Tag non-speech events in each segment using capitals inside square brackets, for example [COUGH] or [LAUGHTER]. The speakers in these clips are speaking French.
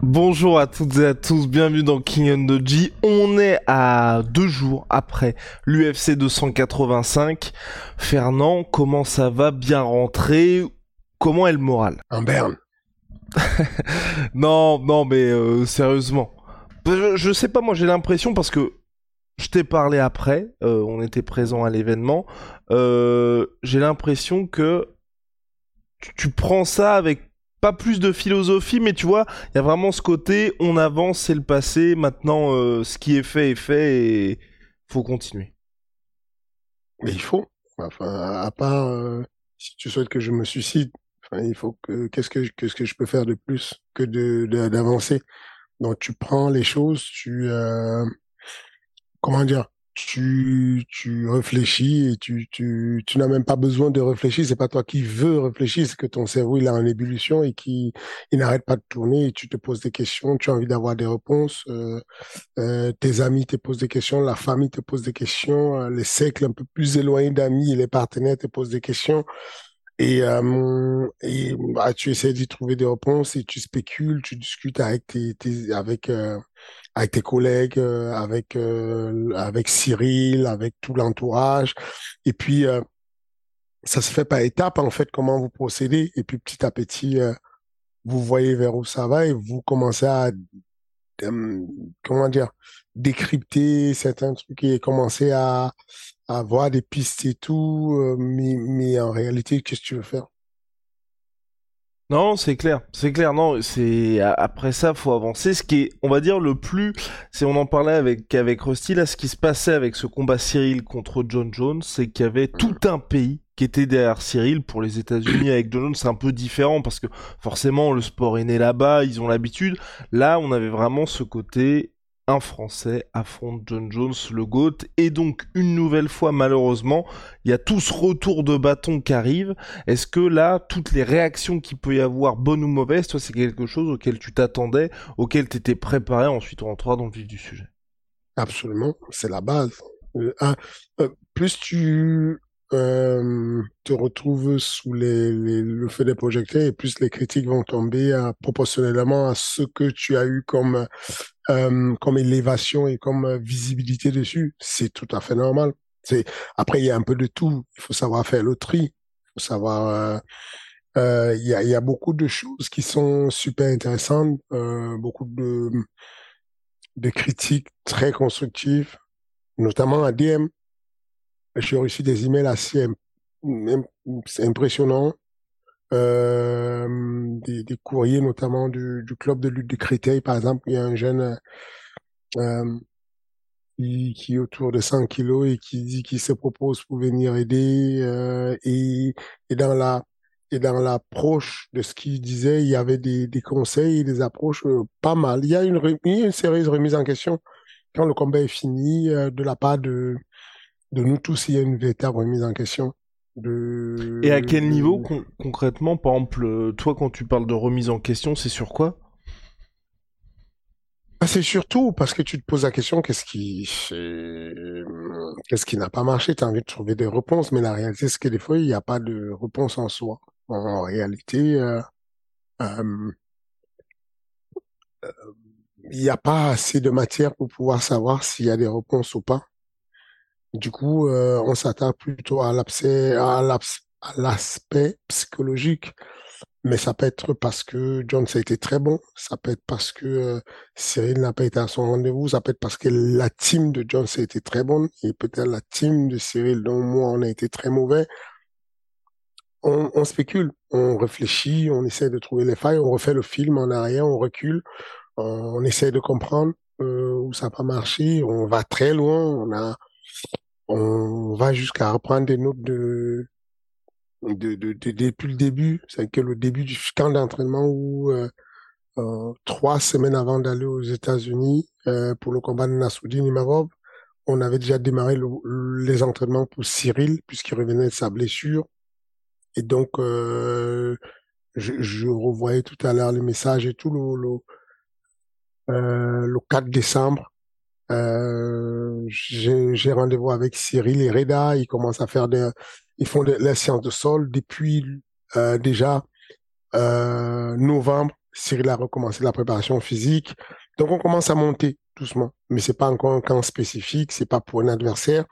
Bonjour à toutes et à tous, bienvenue dans King and the G. On est à deux jours après l'UFC 285. Fernand, comment ça va Bien rentré Comment est le moral? En berne. [LAUGHS] non, non, mais euh, sérieusement. Je, je, sais pas, moi j'ai l'impression parce que je t'ai parlé après, euh, on était présent à l'événement. Euh, j'ai l'impression que tu, tu prends ça avec pas plus de philosophie, mais tu vois, il y a vraiment ce côté, on avance, c'est le passé, maintenant euh, ce qui est fait est fait et faut continuer. Mais il faut. À part euh, si tu souhaites que je me suicide, il faut que qu'est-ce que je peux faire de plus que d'avancer? Donc tu prends les choses, tu euh, comment dire, tu, tu réfléchis et tu, tu, tu n'as même pas besoin de réfléchir. C'est pas toi qui veux réfléchir, c'est que ton cerveau il est en ébullition et qui il n'arrête pas de tourner. Et tu te poses des questions, tu as envie d'avoir des réponses. Euh, euh, tes amis te posent des questions, la famille te pose des questions, euh, les cercles un peu plus éloignés d'amis et les partenaires te posent des questions. Et, euh, bah, tu essaies d'y trouver des réponses et tu spécules, tu discutes avec tes, avec euh, avec tes collègues, euh, avec euh, avec Cyril, avec tout l'entourage. Et puis euh, ça se fait par étapes en fait comment vous procédez. Et puis petit à petit vous voyez vers où ça va et vous commencez à comment dire décrypter certains trucs et commencer à, à voir des pistes et tout. mais mais en réalité qu'est-ce que tu veux faire? Non, c'est clair, c'est clair. Non, c'est après ça, faut avancer. Ce qui est, on va dire, le plus, c'est on en parlait avec avec Rusty là, ce qui se passait avec ce combat Cyril contre John Jones, c'est qu'il y avait tout un pays qui était derrière Cyril. Pour les États-Unis avec John Jones, c'est un peu différent parce que forcément le sport est né là-bas, ils ont l'habitude. Là, on avait vraiment ce côté un Français affronte John Jones, le GOAT, et donc une nouvelle fois, malheureusement, il y a tout ce retour de bâton qui arrive. Est-ce que là, toutes les réactions qu'il peut y avoir, bonnes ou mauvaises, toi, c'est quelque chose auquel tu t'attendais, auquel tu étais préparé, ensuite on rentrera dans le vif du sujet? Absolument, c'est la base. Euh, euh, plus tu euh, te retrouves sous le feu des projecteurs et plus les critiques vont tomber proportionnellement à ce que tu as eu comme euh, comme élévation et comme visibilité dessus. C'est tout à fait normal. C'est après il y a un peu de tout. Il faut savoir faire le tri. Il faut savoir. Euh, il y a il y a beaucoup de choses qui sont super intéressantes. beaucoup de de critiques très constructives, notamment à DM j'ai reçu des emails assez impressionnants, euh, des, courriers notamment du, club de lutte de Créteil, par exemple. Il y a un jeune euh, qui, qui, est autour de 100 kilos et qui dit qu'il se propose pour venir aider. Euh, et, dans la et dans l'approche de ce qu'il disait, il y avait des, des conseils des approches euh, pas mal. Il y a une, une sérieuse remise en question quand le combat est fini euh, de la part de de nous tous, il y a une véritable remise en question. De... Et à quel niveau concrètement Par exemple, euh, toi, quand tu parles de remise en question, c'est sur quoi? Ah, C'est surtout parce que tu te poses la question qu'est-ce qui qu'est-ce qui n'a pas marché? Tu as envie de trouver des réponses, mais la réalité, c'est que des fois, il n'y a pas de réponse en soi. En réalité, euh, euh il n'y a pas assez de matière pour pouvoir savoir s'il y a des réponses ou pas. Du coup, euh, on s'attaque plutôt à l'aspect psychologique, mais ça peut être parce que John a été très bon, ça peut être parce que euh, Cyril n'a pas été à son rendez-vous, ça peut être parce que la team de John a été très bonne. Et peut-être la team de Cyril, dont moi, on a été très mauvais. on, spécule, on réfléchit, on essaie de trouver les failles, on refait le film en arrière, on recule, on, essaie de comprendre euh, où ça n'a pas marché, on va très loin, on a, on va jusqu'à reprendre des notes de, de, de, depuis le début, c'est que le début du camp d'entraînement où euh, euh, trois semaines avant d'aller aux États-Unis euh, pour le combat de Nassoudine Imavov, on avait déjà démarré les entraînements pour Cyril puisqu'il revenait de sa blessure. Et donc, je, revoyais tout à l'heure les messages et tout le, le 4 décembre. Euh, j'ai rendez-vous avec Cyril et Reda. Ils commencent à faire des, ils font les séances de sol depuis euh, déjà euh, novembre. Cyril a recommencé la préparation physique. Donc on commence à monter doucement, mais c'est pas encore un camp spécifique, c'est pas pour un adversaire.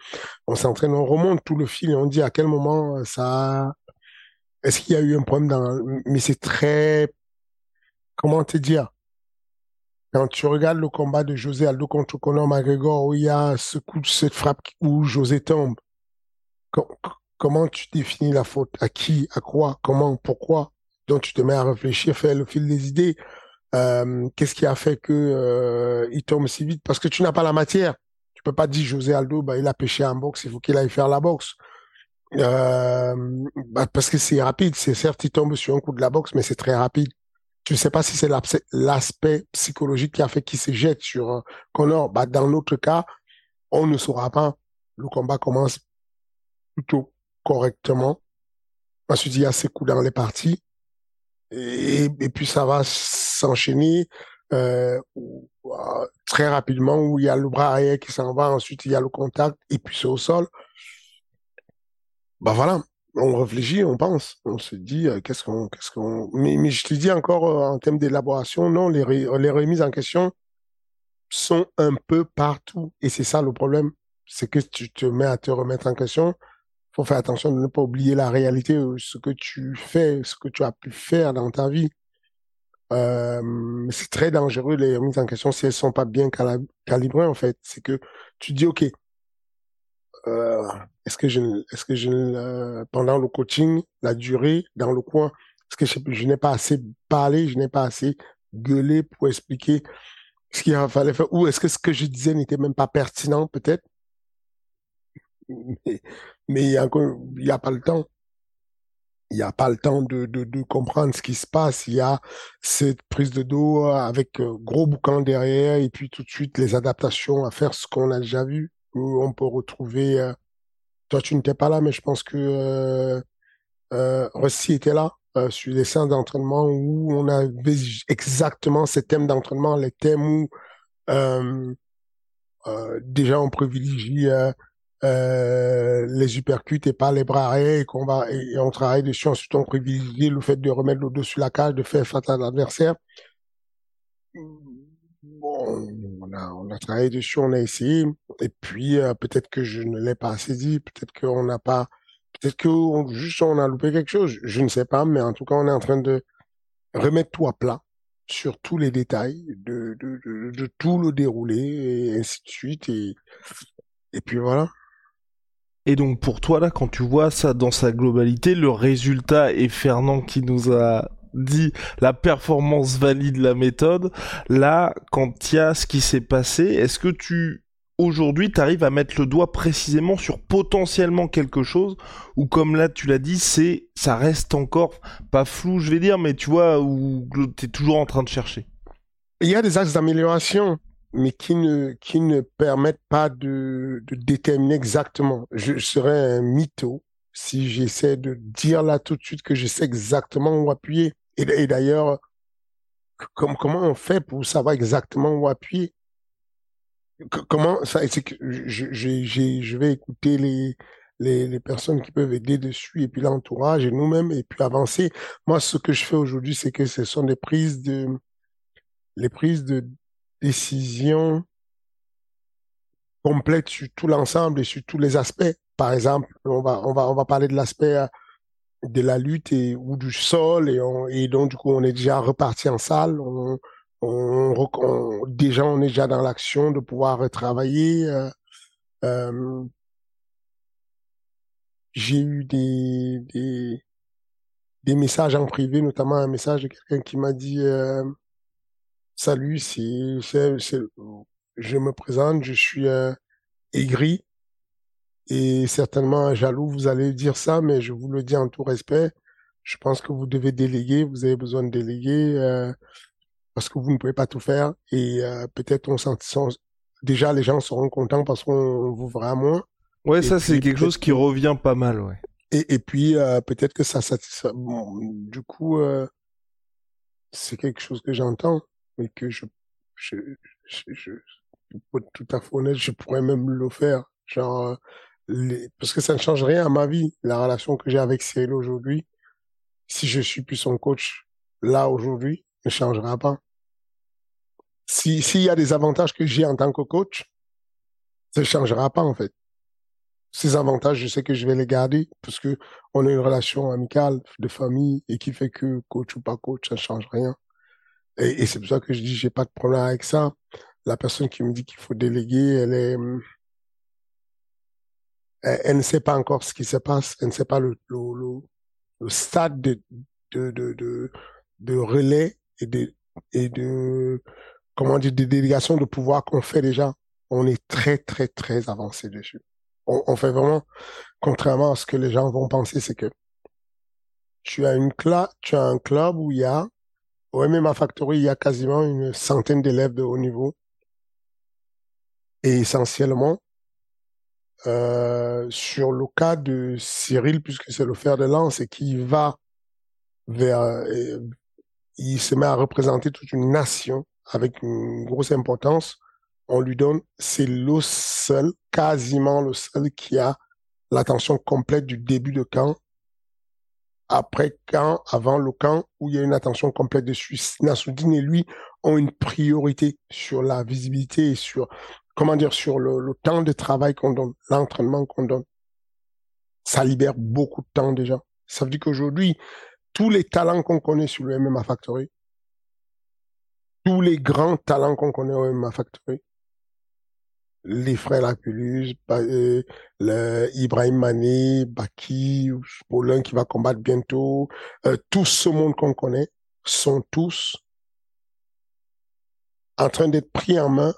On s'entraîne, on remonte tout le fil et on dit à quel moment ça, est-ce qu'il y a eu un problème dans, mais c'est très, comment te dire, quand tu regardes le combat de José Aldo contre Conor McGregor où il y a ce coup, cette frappe où José tombe, comment tu définis la faute? À qui? À quoi? Comment? Pourquoi? Donc tu te mets à réfléchir, faire le fil des idées. Euh, qu'est-ce qui a fait que euh, il tombe si vite? Parce que tu n'as pas la matière. Tu peux pas dire José Aldo, bah, il a pêché en boxe, il faut qu'il aille faire la boxe. Euh, bah, parce que c'est rapide. C'est certes, il tombe sur un coup de la boxe, mais c'est très rapide. Je ne sais pas si c'est l'aspect psychologique qui a fait qu'il se jette sur euh, Connor. Bah, dans notre cas, on ne saura pas. Le combat commence plutôt correctement. Ensuite, il y a ces coups dans les parties. Et, et puis, ça va s'enchaîner euh, euh, très rapidement où il y a le bras arrière qui s'en va. Ensuite, il y a le contact et puis c'est au sol. Bah voilà, on réfléchit, on pense, on se dit euh, qu'est-ce qu'on, qu'est-ce qu'on. Mais, je te dis encore euh, en termes d'élaboration, non, les, remises en question sont un peu partout et c'est ça le problème, c'est que tu te mets à te remettre en question. Faut faire attention de ne pas oublier la réalité, euh, ce que tu fais, ce que tu as pu faire dans ta vie. C'est très dangereux les remises en question si elles sont pas bien calibrées en fait. C'est que tu dis ok, est-ce que je, est-ce que je, euh, pendant le coaching, la durée, dans le coin, est-ce que je, n'ai pas assez parlé, je n'ai pas assez gueulé pour expliquer ce qu'il fallait faire, ou est-ce que ce que je disais n'était même pas pertinent, peut-être? Mais, mais il y a, il y a pas le temps. Il n'y a pas le temps de, de, de, comprendre ce qui se passe. Il y a cette prise de dos avec euh, gros boucan derrière et puis tout de suite les adaptations à faire ce qu'on a déjà vu où on peut retrouver. Euh, toi, tu n'étais pas là, mais je pense que euh, euh, Rossi était là euh, sur les séances d'entraînement où on avait exactement ces thèmes d'entraînement, les thèmes où déjà on privilégie les uppercuts et pas les bras arrière et qu'on va et, on travaille dessus. Ensuite, on privilégie le fait de remettre le dos sur la cage, de faire face à l'adversaire bon, on a, on travaillé dessus, on a essayé. Et puis, euh, peut-être que je ne l'ai pas assez dit, peut-être qu'on n'a pas, peut-être que juste on a loupé quelque chose. Je ne sais pas, mais en tout cas, on est en train de remettre tout à plat sur tous les détails de, tout le déroulé et ainsi de suite. Et, et puis voilà. Et donc pour toi là, quand tu vois ça dans sa globalité, le résultat est Fernand qui nous a dit la performance valide la méthode. Là, quand il y a ce qui s'est passé, est-ce que tu aujourd'hui tu arrives à mettre le doigt précisément sur potentiellement quelque chose ou comme là tu l'as dit, c'est ça reste encore pas flou, je vais dire, mais tu vois où tu es toujours en train de chercher? Il y a des axes d'amélioration mais qui ne, qui ne permettent pas de, déterminer exactement. Je, je serais un mytho si j'essaie de dire là tout de suite que je sais exactement où appuyer. Et, d'ailleurs, comment on fait pour savoir exactement où appuyer? Comment ça je, vais écouter les, les, les, personnes qui peuvent aider dessus et puis l'entourage et nous-mêmes et puis avancer. Moi, ce que je fais aujourd'hui, c'est que ce sont des prises de les prises de décision complètes sur tout l'ensemble et sur tous les aspects. Par exemple, on va on va on va parler de l'aspect euh, de la lutte et, ou du sol et, et donc du coup on est déjà reparti en salle. On, on, déjà on est déjà dans l'action de pouvoir travailler euh, euh, j'ai eu des, des messages en privé, notamment un message de quelqu'un qui m'a dit euh, Salut, c'est, je me présente, je suis aigri et certainement jaloux, vous allez dire ça, mais je vous le dis en tout respect. Je pense que vous devez déléguer, vous avez besoin de déléguer euh, parce que vous ne pouvez pas tout faire et euh, peut-être on sent, déjà les gens seront contents parce qu'on vous verra moins. Ouais, ça c'est quelque chose qui revient pas mal, ouais. Et, et puis euh, peut-être que ça, ça, bon, du coup, euh, c'est quelque chose que j'entends, mais que je, je, je, je, pour être tout à fait honnête, je pourrais même le faire, genre, euh, parce que ça ne change rien à ma vie, la relation que j'ai avec Cyril aujourd'hui. Si je suis plus son coach là aujourd'hui, ne changera pas. Si s'il y a des avantages que j'ai en tant que coach, ça ne changera pas en fait ces avantages, je sais que je vais les garder parce que on a une relation amicale de famille et qui fait que coach ou pas coach, ça ne change rien. Et, et c'est pour ça que je dis, j'ai pas de problème avec ça. La personne qui me dit qu'il faut déléguer, elle est, elle, ne sait pas encore ce qui se passe. Elle ne sait pas le, stade de, relais et de, comment dire, délégation de pouvoir qu'on fait déjà. On est très, très, très avancé dessus on, fait vraiment, contrairement à ce que les gens vont penser, c'est que tu as une cla tu as un club où il y a, au MMA Factory, il y a quasiment une centaine d'élèves de haut niveau. Et essentiellement, euh, sur le cas de Cyril, puisque c'est le fer de lance et qui va vers, euh, il se met à représenter toute une nation avec une grosse importance on lui donne, c'est le seul, quasiment le seul qui a l'attention complète du début de camp, après camp, avant le camp, où il y a une attention complète dessus. Nassoudine et lui ont une priorité sur la visibilité et sur, comment dire, sur le, le temps de travail qu'on donne, l'entraînement qu'on donne. Ça libère beaucoup de temps déjà. Ça veut dire qu'aujourd'hui, tous les talents qu'on connaît sur le MMA Factory, tous les grands talents qu'on connaît au MMA Factory, les frères Lapulus, euh, le Ibrahim Mané, Baki, Paulin qui va combattre bientôt, euh, tout ce monde qu'on connaît sont tous en train d'être pris en main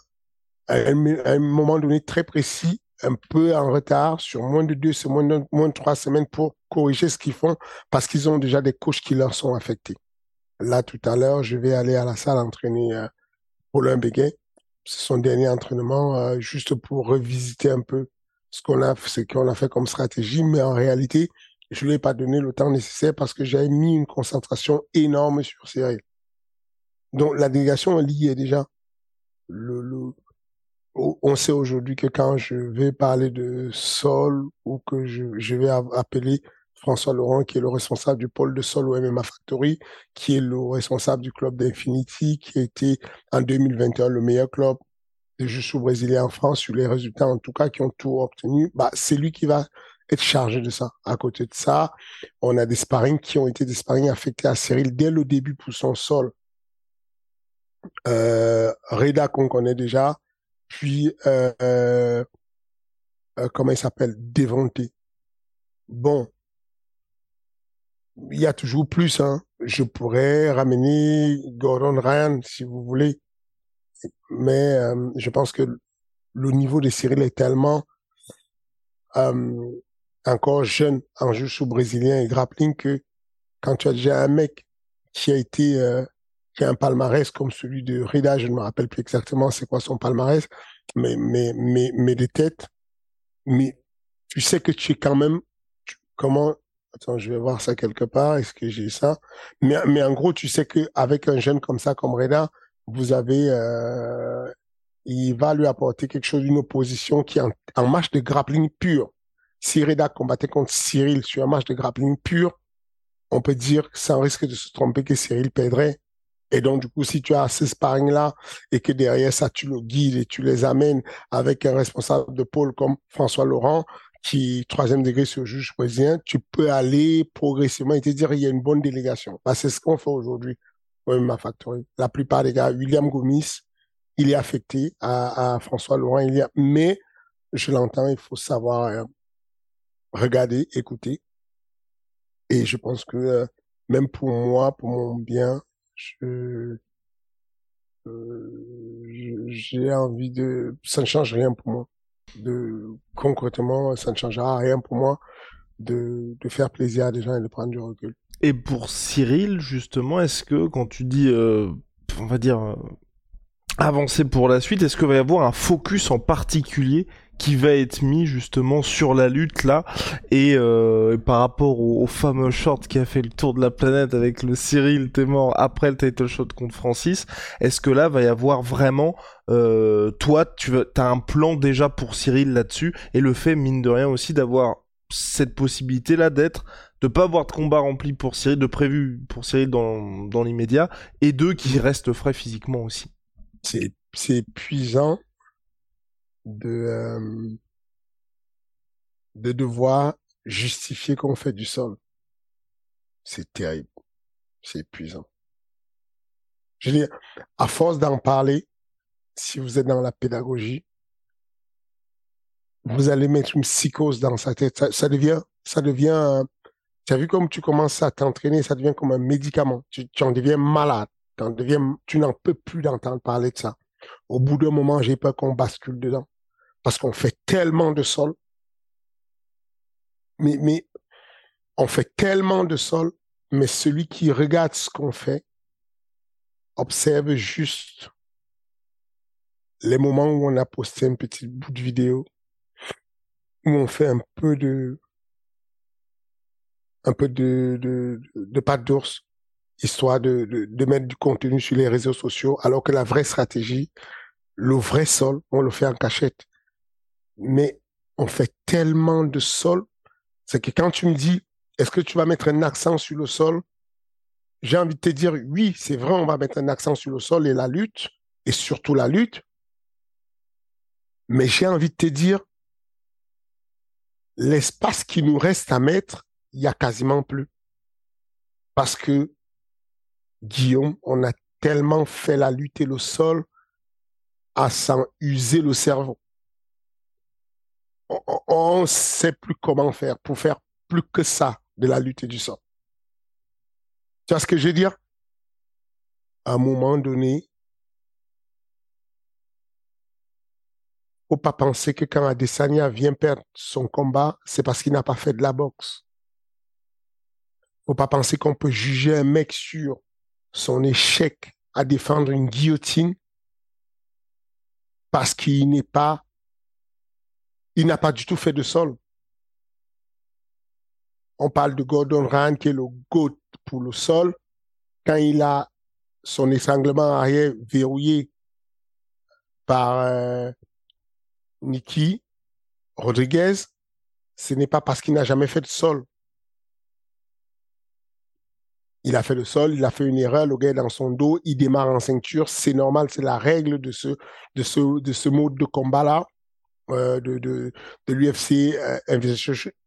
à un, moment donné très précis, un peu en retard, sur moins de deux semaines, moins de trois semaines pour corriger ce qu'ils font parce qu'ils ont déjà des coachs qui leur sont affectés. Là, tout à l'heure, je vais aller à la salle entraîner euh, Paulin c'est son dernier entraînement, euh, juste pour revisiter un peu ce qu'on a, a fait comme stratégie. Mais en réalité, je lui ai pas donné le temps nécessaire parce que j'avais mis une concentration énorme sur Cyril. Donc la délégation elle y est déjà. Le, on sait aujourd'hui que quand je vais parler de sol ou que je, vais appeler François Laurent, qui est le responsable du pôle de sol au MMA Factory, qui est le responsable du club d'Infinity, qui a été en 2021 le meilleur club de jiu brésilien en France, sur les résultats en tout cas qui ont tout obtenu, bah, c'est lui qui va être chargé de ça. À côté de ça, on a des sparring qui ont été des sparring affectés à Cyril dès le début pour son sol. Euh, Reda qu'on connaît déjà, puis euh, euh, comment il s'appelle, Devonté. Bon, il y a toujours plus. Hein. Je pourrais ramener Gordon Ryan si vous voulez, mais euh, je pense que le niveau de Cyril est tellement encore jeune en jeu sous brésilien et grappling que quand tu as déjà un mec qui a été un palmarès comme celui de Rida, je ne me rappelle plus exactement c'est quoi son palmarès, mais mais mais mais des têtes, mais tu sais que tu es quand même comment Attends, je vais voir ça quelque part. Est-ce que j'ai ça? Mais, mais en gros, tu sais que avec un jeune comme ça, comme Reda, vous avez, euh, il va lui apporter quelque chose, une opposition qui est en, en match de grappling pur. Si Reda combattait contre Cyril sur un match de grappling pur, on peut dire sans risque de se tromper que Cyril perdrait. Et donc, du coup, si tu as ces sparring-là et que derrière ça, tu le guides et tu les amènes avec un responsable de pôle comme François Laurent, qui troisième degré sur juge brésilien, tu peux aller progressivement et te dire il y a une bonne délégation. Bah, c'est ce qu'on fait aujourd'hui au MMA Factory. La plupart des gars, William Gomis, il est affecté à, à François Laurent, mais je l'entends, il faut savoir euh, regarder, écouter. Et je pense que euh, même pour moi, pour mon bien, euh, j'ai envie de, ça ne change rien pour moi. De, concrètement, ça ne changera rien pour moi de, de faire plaisir à des gens et de prendre du recul. Et pour Cyril, justement, est-ce que quand tu dis, euh, on va dire, euh, avancer pour la suite, est-ce qu'il va y avoir un focus en particulier qui va être mis justement sur la lutte là. Et euh, par rapport au, fameux short qui a fait le tour de la planète avec le Cyril t'es mort après le title shot contre Francis est-ce que là va y avoir vraiment euh, toi tu as un plan déjà pour Cyril là-dessus? Et le fait mine de rien aussi d'avoir cette possibilité là d'être de pas avoir de combat rempli pour Cyril de prévu pour Cyril dans, dans l'immédiat et deux qui reste frais physiquement aussi. C'est c'est épuisant de, euh, de devoir justifier qu'on fait du sol. C'est terrible. C'est épuisant. Je veux dire, à force d'en parler, si vous êtes dans la pédagogie, vous allez mettre une psychose dans sa tête. Ça, devient, ça devient, tu as vu comme tu commences à t'entraîner, ça devient comme un médicament. Tu, en deviens malade. Deviens, tu n'en peux plus d'entendre parler de ça. Au bout d'un moment, j'ai peur qu'on bascule dedans parce qu'on fait tellement de sol. Mais, on fait tellement de sol, mais celui qui regarde ce qu'on fait observe juste les moments où on a posté un petit bout de vidéo, où on fait un peu de un peu de, de, pâte d'ours, histoire de mettre du contenu sur les réseaux sociaux, alors que la vraie stratégie, le vrai sol, on le fait en cachette mais on fait tellement de sol, c'est que quand tu me dis, est-ce que tu vas mettre un accent sur le sol? J'ai envie de te dire, oui, c'est vrai, on va mettre un accent sur le sol et la lutte, et surtout la lutte. Mais j'ai envie de te dire, l'espace qui nous reste à mettre, il y a quasiment plus. Parce que, Guillaume, on a tellement fait la lutte et le sol à s'en user le cerveau on ne sait plus comment faire pour faire plus que ça de la lutte du sol. Tu vois ce que je veux dire? À un moment donné, faut pas penser que quand Adesanya vient perdre son combat, c'est parce qu'il n'a pas fait de la boxe. Faut pas penser qu'on peut juger un mec sur son échec à défendre une guillotine parce qu'il n'est pas il n'a pas du tout fait de sol. On parle de Gordon Ryan qui est le GOAT pour le sol. Quand il a son étranglement arrière verrouillé par euh, Nicky Rodriguez, ce n'est pas parce qu'il n'a jamais fait de sol. Il a fait le sol, il a fait une erreur, le gars est dans son dos, il démarre en ceinture, c'est normal, c'est la règle de ce, de ce, de ce mode de combat-là. Euh, de, de, l'UFC euh,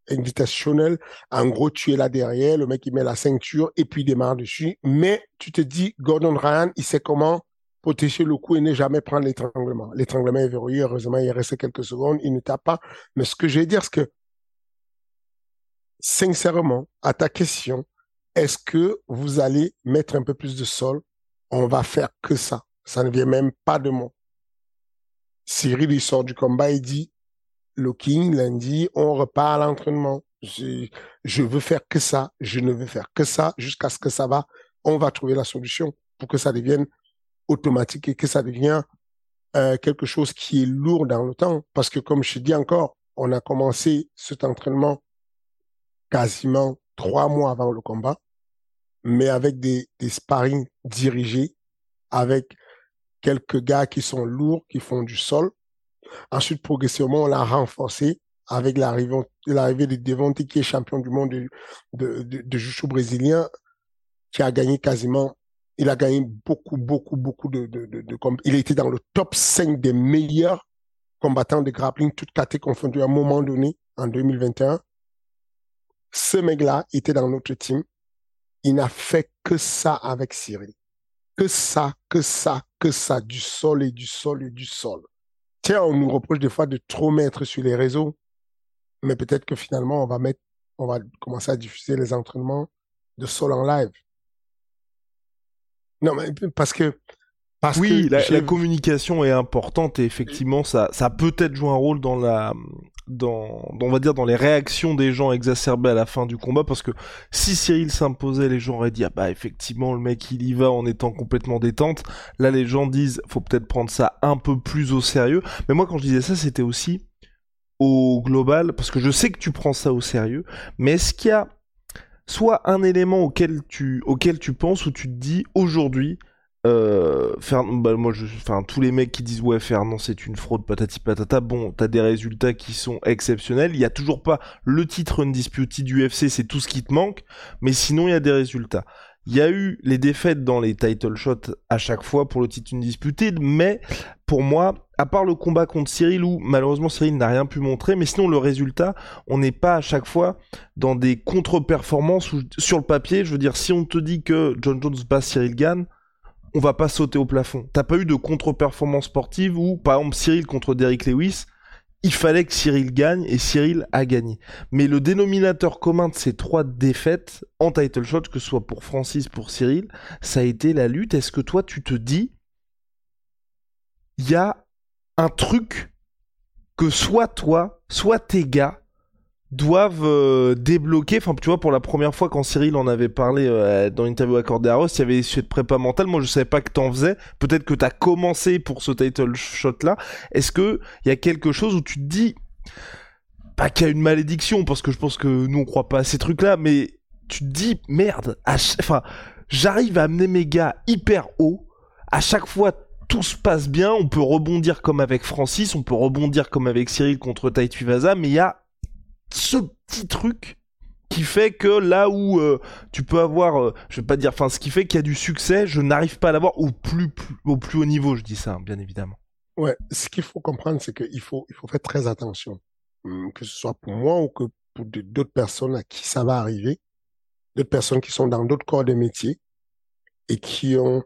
invitationnel. En gros, tu es là derrière, le mec il met la ceinture et puis il démarre dessus. Mais tu te dis, Gordon Ryan, il sait comment protéger le coup et ne jamais prendre l'étranglement. L'étranglement est verrouillé, heureusement, il reste quelques secondes, il ne tape pas. Mais ce que je vais dire, c'est que, sincèrement, à ta question, est-ce que vous allez mettre un peu plus de sol? On va faire que ça. Ça ne vient même pas de moi. Cyril, il sort du combat, il dit, le King, lundi, on repart à l'entraînement. Je, je veux faire que ça, je ne veux faire que ça jusqu'à ce que ça va. On va trouver la solution pour que ça devienne automatique et que ça devienne euh, quelque chose qui est lourd dans le temps. Parce que comme je dis encore, on a commencé cet entraînement quasiment trois mois avant le combat, mais avec des, des sparring dirigés, avec quelques gars qui sont lourds, qui font du sol. Ensuite, progressivement, on l'a renforcé avec l'arrivée de Devonte, qui est champion du monde de, de, de, de brésilien, qui a gagné quasiment, il a gagné beaucoup, beaucoup, beaucoup de, de, de, de Il était dans le top 5 des meilleurs combattants de grappling, toutes catégories confondues à un moment donné, en 2021. Ce mec-là était dans notre team. Il n'a fait que ça avec Cyril que ça, que ça, que ça, du sol et du sol et du sol. Tiens, on nous reproche des fois de trop mettre sur les réseaux, mais peut-être que finalement, on va mettre, on va commencer à diffuser les entraînements de sol en live. Non, mais parce que. Parce oui, que la, la, communication est importante et effectivement, ça, ça peut être jouer un rôle dans la, dans, va dire dans les réactions des gens exacerbées à la fin du combat parce que si Cyril s'imposait les gens auraient dit ah bah effectivement le mec il y va en étant complètement détente. Là les gens disent faut peut-être prendre ça un peu plus au sérieux. Mais moi quand je disais ça c'était aussi au global parce que je sais que tu prends ça au sérieux mais est-ce qu'il y a soit un élément auquel tu auquel tu penses où tu te dis aujourd'hui euh, faire, bah, moi, je, enfin, tous les mecs qui disent ouais, Fernand c'est une fraude, patati patata. Bon, t'as des résultats qui sont exceptionnels. Il y a toujours pas le titre undisputed du UFC, c'est tout ce qui te manque. Mais sinon, il y a des résultats. Il y a eu les défaites dans les title shots à chaque fois pour le titre undisputed, mais pour moi, à part le combat contre Cyril où malheureusement Cyril n'a rien pu montrer, mais sinon le résultat, on n'est pas à chaque fois dans des contre-performances sur le papier, je veux dire, si on te dit que John Jones bat Cyril Gann, on va pas sauter au plafond. T'as pas eu de contre-performance sportive où, par exemple, Cyril contre Derrick Lewis, il fallait que Cyril gagne et Cyril a gagné. Mais le dénominateur commun de ces trois défaites en title shot, que ce soit pour Francis, pour Cyril, ça a été la lutte. Est-ce que toi, tu te dis, il y a un truc que soit toi, soit tes gars, doivent euh, débloquer. Enfin, tu vois, pour la première fois quand Cyril en avait parlé euh, dans l'interview à Ross, il y avait des de prépa mentale. Moi, je savais pas que t'en faisais. Peut-être que t'as commencé pour ce title shot là. Est-ce que il y a quelque chose où tu te dis pas qu'il y a une malédiction parce que je pense que nous on croit pas à ces trucs là, mais tu te dis merde. Enfin, j'arrive à amener mes gars hyper haut. À chaque fois, tout se passe bien. On peut rebondir comme avec Francis, on peut rebondir comme avec Cyril contre Taïtu Vaza, mais il y a ce petit truc qui fait que là où euh, tu peux avoir, euh, je vais pas dire, enfin, ce qui fait qu'il y a du succès, je n'arrive pas à l'avoir au plus, au plus haut niveau, je dis ça, hein, bien évidemment. Ouais, ce qu'il faut comprendre, c'est qu'il faut, il faut faire très attention, hum, que ce soit pour moi ou que pour d'autres personnes à qui ça va arriver, d'autres personnes qui sont dans d'autres corps de métier et qui ont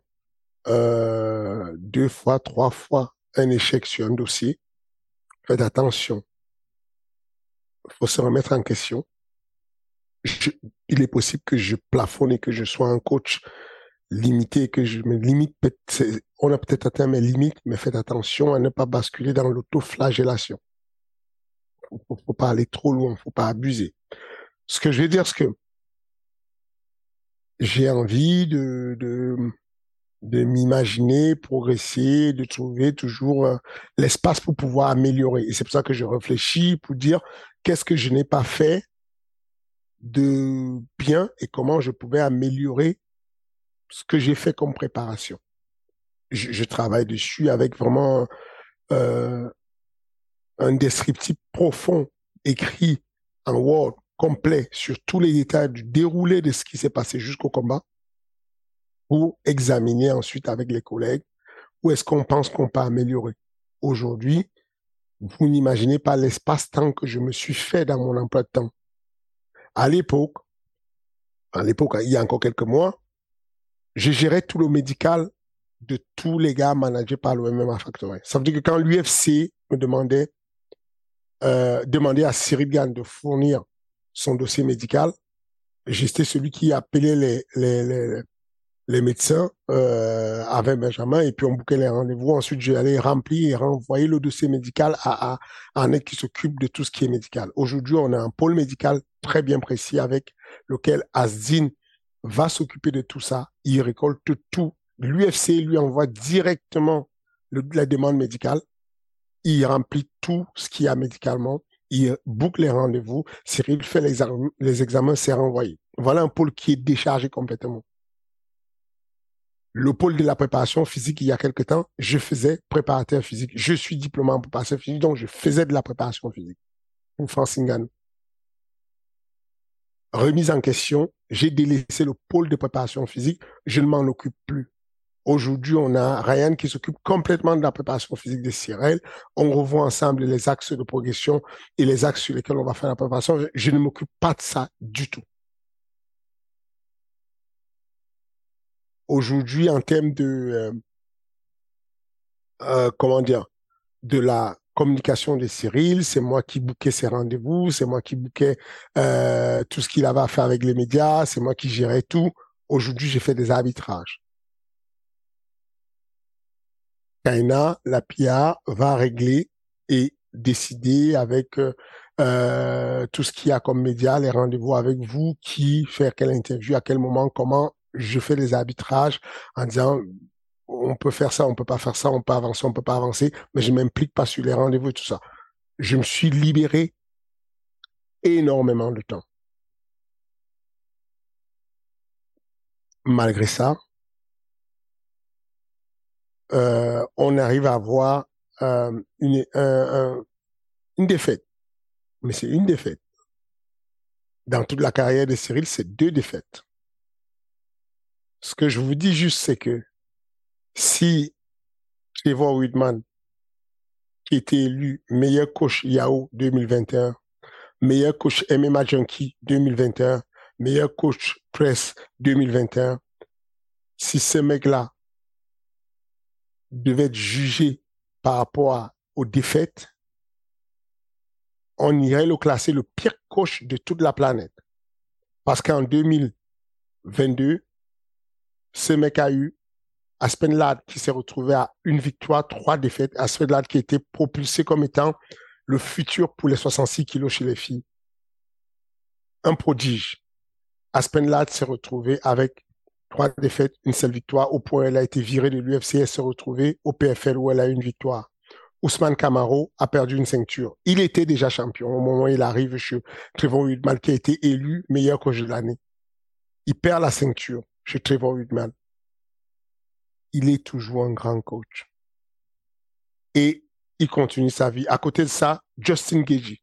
euh, deux fois, trois fois un échec sur un dossier. Faites attention faut se remettre en question. il est possible que je plafonne et que je sois un coach limité, que je me limite. On a peut-être atteint mes limites, mais faites attention à ne pas basculer dans l'autoflagellation. Faut, faut pas aller trop loin, faut pas abuser. Ce que je veux dire, c'est que j'ai envie de, de, m'imaginer, progresser, de trouver toujours euh, l'espace pour pouvoir améliorer. Et c'est pour ça que je réfléchis pour dire qu'est-ce que je n'ai pas fait de bien et comment je pouvais améliorer ce que j'ai fait comme préparation. Je, je, travaille dessus avec vraiment euh, un descriptif profond écrit en Word complet sur tous les détails du déroulé de ce qui s'est passé jusqu'au combat pour examiner ensuite avec les collègues où est-ce qu'on pense qu'on peut améliorer. Aujourd'hui, vous n'imaginez pas l'espace-temps que je me suis fait dans mon emploi de temps. À l'époque, à l'époque, il y a encore quelques mois, je gérais tout le médical de tous les gars managés par l'OMM Factory. Ça veut dire que quand l'UFC me demandait, euh, demandait à Cyril Gann de fournir son dossier médical, j'étais celui qui appelait les, les, les médecins euh, avec Benjamin et puis on bouquait les rendez-vous. Ensuite, j'allais remplir et renvoyer le dossier médical à, à, un mec qui s'occupe de tout ce qui est médical. Aujourd'hui, on a un pôle médical très bien précis avec lequel Asdin va s'occuper de tout ça. Il récolte tout. L'UFC lui envoie directement la demande médicale. Il remplit tout ce qu'il y a médicalement. Il boucle les rendez-vous. Cyril fait les, les examens, c'est renvoyé. Voilà un pôle qui est déchargé complètement le pôle de la préparation physique il y a quelque temps, je faisais préparateur physique. Je suis diplômé en préparation physique, donc je faisais de la préparation physique pour Francine Remise en question, j'ai délaissé le pôle de préparation physique, je ne m'en occupe plus. Aujourd'hui, on a Ryan qui s'occupe complètement de la préparation physique de Cyril. On revoit ensemble les axes de progression et les axes sur lesquels on va faire la préparation. Je ne m'occupe pas de ça du tout. Aujourd'hui en termes de euh, euh, comment dire de la communication de Cyril, c'est moi qui bouquais ses rendez-vous, c'est moi qui bouquais euh, tout ce qu'il avait à faire avec les médias, c'est moi qui gérais tout. Aujourd'hui, j'ai fait des arbitrages. Kaina, la PIA, va régler et décider avec euh, tout ce qu'il y a comme médias, les rendez-vous avec vous, qui faire quelle interview, à quel moment, comment je fais les arbitrages en disant on peut faire ça, on peut pas faire ça, on peut avancer, on peut pas avancer, mais je m'implique pas sur les rendez-vous et tout ça. Je me suis libéré énormément de temps. Malgré ça, euh, on arrive à avoir euh, une, une défaite. Mais c'est une défaite. Dans toute la carrière de Cyril, c'est deux défaites. Ce que je vous dis juste, c'est que si Trevor Whitman, qui était élu meilleur coach Yahoo 2021, meilleur coach MMA Junkie 2021, meilleur coach Press 2021, si ce mec-là devait être jugé par rapport aux défaites, on irait le classer le pire coach de toute la planète. Parce qu'en 2022, ce mec a eu Aspen Ladd qui s'est retrouvé à une victoire, trois défaites. Aspen Ladd qui était propulsé comme étant le futur pour les 66 kilos chez les filles. Un prodige. Aspen Ladd s'est retrouvé avec trois défaites, une seule victoire, au point où elle a été virée de l'UFC, elle s'est retrouvée au PFL où elle a eu une victoire. Ousmane Camaro a perdu une ceinture. Il était déjà champion au moment où il arrive chez Trevor Whitman, qui a été élu meilleur coach de l'année. Il perd la ceinture chez Trevor Whitman il est toujours un grand coach. Et il continue sa vie. À côté de ça, Justin Gagey.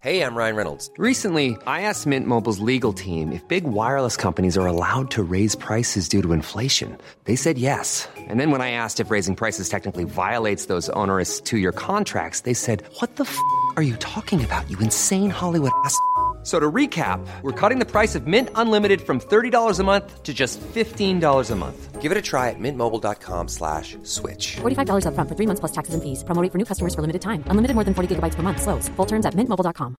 Hey, I'm Ryan Reynolds. Recently, I asked Mint Mobile's legal team if big wireless companies are allowed to raise prices due to inflation. They said yes. And then when I asked if raising prices technically violates those onerous two-year contracts, they said, "What the f*** are you talking about? You insane Hollywood ass." So to recap, we're cutting the price of Mint Unlimited from $30 a month to just $15 a month. Give it a try at mintmobile.com slash switch. $45 up front for three months plus taxes and fees. Promoting for new customers for limited time. Unlimited more than 40 gigabytes per month. Slows. Full terms at mintmobile.com.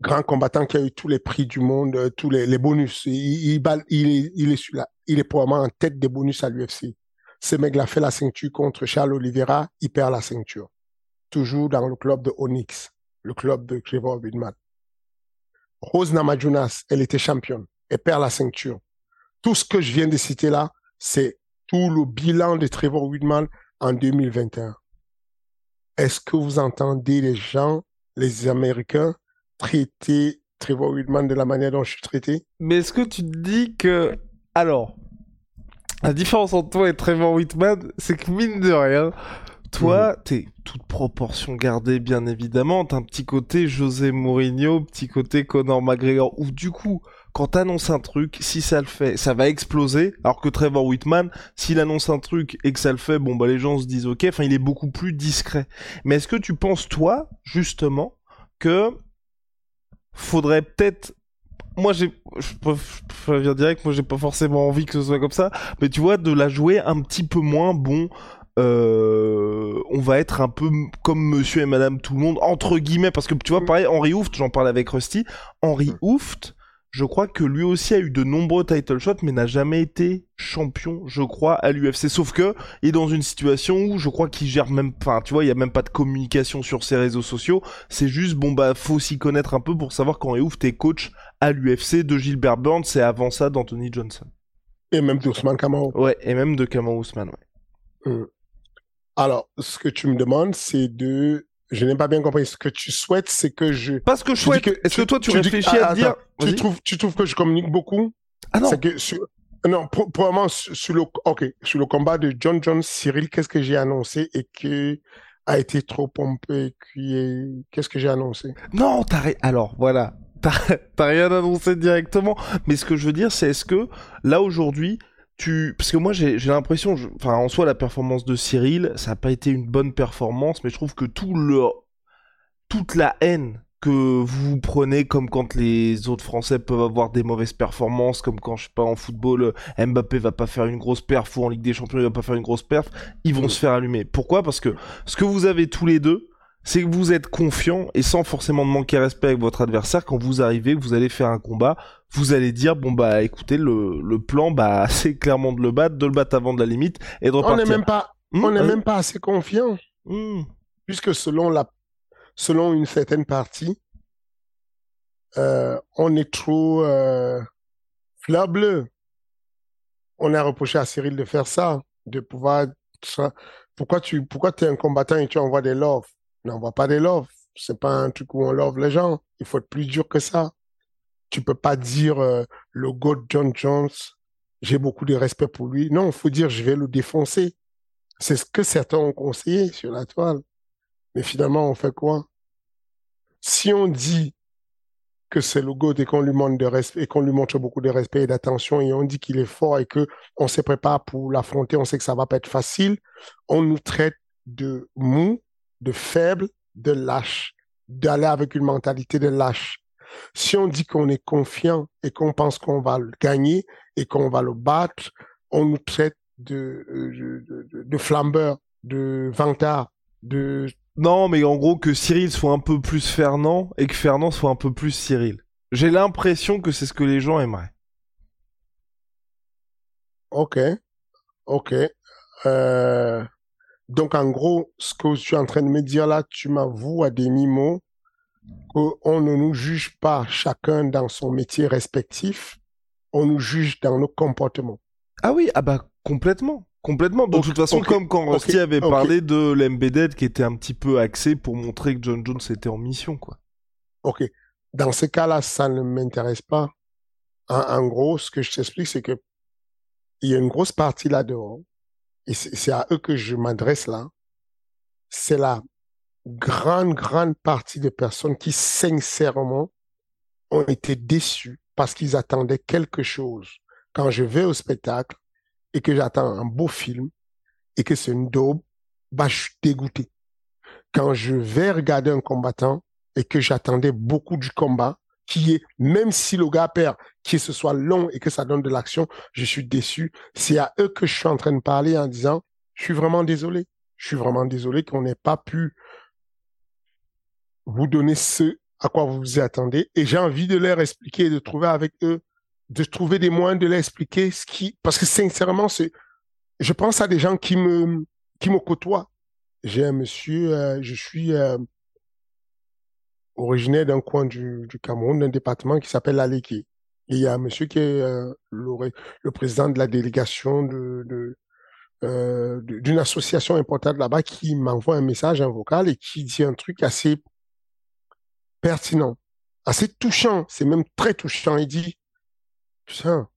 Grand combattant qui a eu tous les prix du monde, euh, tous les, les bonus. Il, il, il, est, il, est là. il est probablement en tête des bonus à l'UFC. Ce mec-là fait la ceinture contre Charles Oliveira, il perd la ceinture. Toujours dans le club de Onyx, le club de Trevor Whitman. Rose Namajunas, elle était championne. Elle perd la ceinture. Tout ce que je viens de citer là, c'est tout le bilan de Trevor Whitman en 2021. Est-ce que vous entendez les gens, les Américains, traiter Trevor Whitman de la manière dont je suis traité? Mais est-ce que tu te dis que... Alors, la différence entre toi et Trevor Whitman, c'est que mine de rien, toi, mm. t'es toute proportion gardée, bien évidemment. T'as un petit côté José Mourinho, petit côté Conor McGregor, où du coup, quand t'annonces un truc, si ça le fait, ça va exploser. Alors que Trevor Whitman, s'il annonce un truc et que ça le fait, bon bah les gens se disent ok. Enfin, il est beaucoup plus discret. Mais est-ce que tu penses toi, justement, que faudrait peut-être moi j'ai je peux dire direct moi j'ai pas forcément envie que ce soit comme ça mais tu vois de la jouer un petit peu moins bon euh, on va être un peu comme monsieur et madame tout le monde, entre guillemets, parce que tu vois, mm. pareil, Henri Hooft, j'en parle avec Rusty, Henri mm. Hooft, je crois que lui aussi a eu de nombreux title shots, mais n'a jamais été champion, je crois, à l'UFC. Sauf que, il est dans une situation où je crois qu'il gère même, enfin, tu vois, il y a même pas de communication sur ses réseaux sociaux. C'est juste, bon, bah, faut s'y connaître un peu pour savoir qu'Henri Hooft est coach à l'UFC de Gilbert Burns et avant ça d'Anthony Johnson. Et même d'Ousmane Kamau. Ouais, et même de Kamau Ousmane, ouais. Mm. Alors, ce que tu me demandes, c'est de. Je n'ai pas bien compris. Ce que tu souhaites, c'est que je. Parce que je souhaite. Est-ce que toi, tu, réfléchis à dire. tu, trouves, tu trouves que je communique beaucoup? Ah non. Que sur... Non, probablement sur le. Ok, sur le combat de John Jones, Cyril, qu'est-ce que j'ai annoncé et qui a été trop pompé et qu'est-ce que j'ai annoncé? Non, t'as alors voilà, t'as rien annoncé directement. Mais ce que je veux dire, c'est est-ce que là aujourd'hui, parce que moi j'ai l'impression, enfin en soi la performance de Cyril, ça n'a pas été une bonne performance, mais je trouve que tout le, toute la haine que vous prenez comme quand les autres Français peuvent avoir des mauvaises performances, comme quand je sais pas en football, Mbappé va pas faire une grosse perf ou en Ligue des Champions il va pas faire une grosse perf, ils vont se faire allumer. Pourquoi? Parce que ce que vous avez tous les deux, c'est que vous êtes confiant et sans forcément de manquer respect avec votre adversaire quand vous arrivez, vous allez faire un combat, vous allez dire bon bah écoutez le, le plan bah [LAUGHS] c'est clairement de le battre, de le battre avant de la limite et de repartir. On n'est même pas Hmm, on n'est même pas assez confiant Hmm. puisque selon la selon une certaine partie euh, on est trop euh, fleur bleue. On a reproché à Cyril de faire ça, de pouvoir. Pourquoi tu pourquoi es un combattant et tu envoies des loves? N'envoie pas des loves. C'est pas un truc où on love les gens. Il faut être plus dur que ça. Tu peux pas dire euh, le GOAT John Jones, j'ai beaucoup de respect pour lui. Non, il faut dire je vais le défoncer. C'est ce que certains ont conseillé sur la toile. Mais finalement, on fait quoi? Si on dit que c'est le GOAT et qu'on lui montre lui montre beaucoup de respect et d'attention et on dit qu'il est fort et que on se prépare pour l'affronter, on sait que ça va pas être facile, on nous traite de mou, de faible, de lâche, d'aller avec une mentalité de lâche. Si on dit qu'on est confiant et qu'on pense qu'on va le gagner et qu'on va le battre, on nous traite de, euh, de, de, de flambeur, de vantard, de Non, mais en gros que Cyril soit un peu plus Fernand et que Fernand soit un peu plus Cyril. J'ai l'impression que c'est ce que les gens aimeraient. Ok, ok. Euh, donc, en gros, ce que tu es en train de me dire là, tu m'avoues à demi-mot qu'on ne nous juge pas chacun dans son métier respectif, on nous juge dans nos comportements. Ah oui, ah bah complètement. Complètement. De Ok, toute façon, comme quand ok, Rusty avait parlé de l'embedded qui était un petit peu axé pour montrer que John Jones était en mission, quoi. Ok, dans ce cas-là, ça ne m'intéresse pas. En, en gros, ce que je t'explique, c'est que il y a une grosse partie là-dehors, et c'est à eux que je m'adresse là. C'est la grande, grande partie de personnes qui, sincèrement, ont été déçues parce qu'ils attendaient quelque chose. Quand je vais au spectacle et que j'attends un beau film et que c'est une daube, bah, je suis dégoûté. Quand je vais regarder un combattant et que j'attendais beaucoup du combat, qui est, même si le gars perd, que ce soit long et que ça donne de l'action, je suis déçu. C'est à eux que je suis en train de parler en disant, je suis vraiment désolé. Je suis vraiment désolé qu'on n'ait pas pu vous donner ce à quoi vous vous attendez. Et j'ai envie de leur expliquer, de trouver avec eux, de trouver des moyens de leur expliquer ce qui, parce que sincèrement, je pense à des gens qui me, qui me côtoient. J'ai un monsieur, euh, je suis euh, originaire d'un coin du, Cameroun, d'un département qui s'appelle l'Aleki. Et il y a un monsieur qui est euh, le, président de la délégation euh, de- d'une association importante là-bas qui m'envoie un message, vocal et qui dit un truc assez pertinent, assez touchant. C'est même très touchant. Il dit, putain,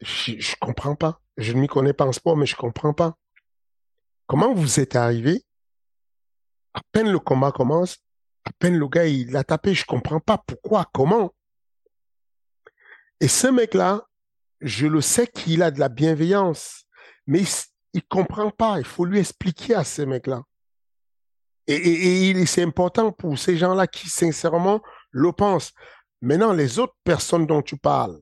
je, je comprends pas. Je ne m'y connais pas en sport, mais je comprends pas. Comment vous êtes arrivé? À peine le combat commence, à peine le gars il a tapé, je comprends pas pourquoi, comment. Et ce mec-là, je le sais qu'il a de la bienveillance, mais il, il comprend pas. Il faut lui expliquer à ce mec-là. Et, et, c'est important pour ces gens-là qui sincèrement le pensent. Maintenant, les autres personnes dont tu parles,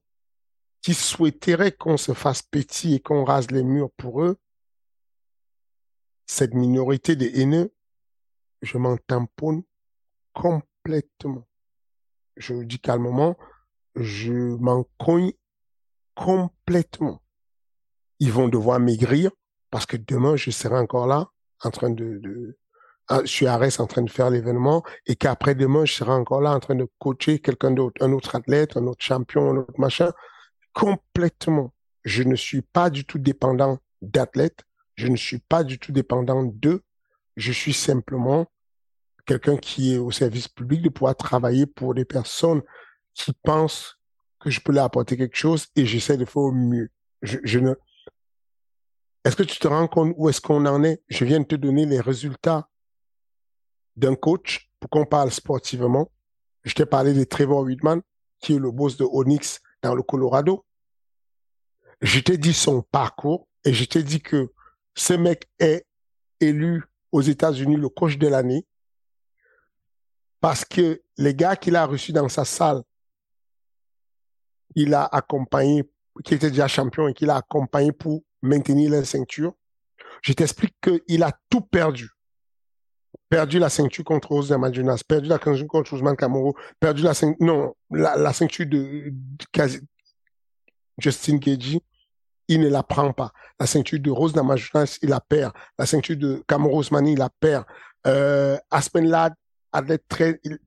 qui souhaiteraient qu'on se fasse petit et qu'on rase les murs pour eux, cette minorité de haineux, je m'en tamponne complètement. Je le dis calmement, je m'en cogne complètement. Ils vont devoir maigrir parce que demain, je serai encore là, en train de, ah, je suis à Arès en train de faire l'événement et qu'après demain, je serai encore là en train de coacher quelqu'un d'autre, un autre athlète, un autre champion, un autre machin. Complètement. Je ne suis pas du tout dépendant d'athlètes. Je ne suis pas du tout dépendant d'eux. Je suis simplement quelqu'un qui est au service public de pouvoir travailler pour des personnes qui pensent que je peux leur apporter quelque chose et j'essaie de faire au mieux. Est-ce que tu te rends compte où est-ce qu'on en est? Je viens de te donner les résultats d'un coach pour qu'on parle sportivement. Je t'ai parlé de Trevor Whitman, qui est le boss de Onyx dans le Colorado. Je t'ai dit son parcours et je t'ai dit que ce mec est élu aux États-Unis le coach de l'année parce que les gars qu'il a reçus dans sa salle, il a accompagné, qui était déjà champion et qu'il a accompagné pour maintenir la ceinture, je t'explique qu'il a tout perdu. Perdu la ceinture contre Rose Namajunas, perdu la ceinture contre Ousmane Kamoro, perdu la ceinture, non, la, ceinture de, Justin Keji, il ne la prend pas. La ceinture de Rose Namajunas, il la perd. La ceinture de Kamoro Ousmane, il la perd. Euh, Aspen Lad, très, il.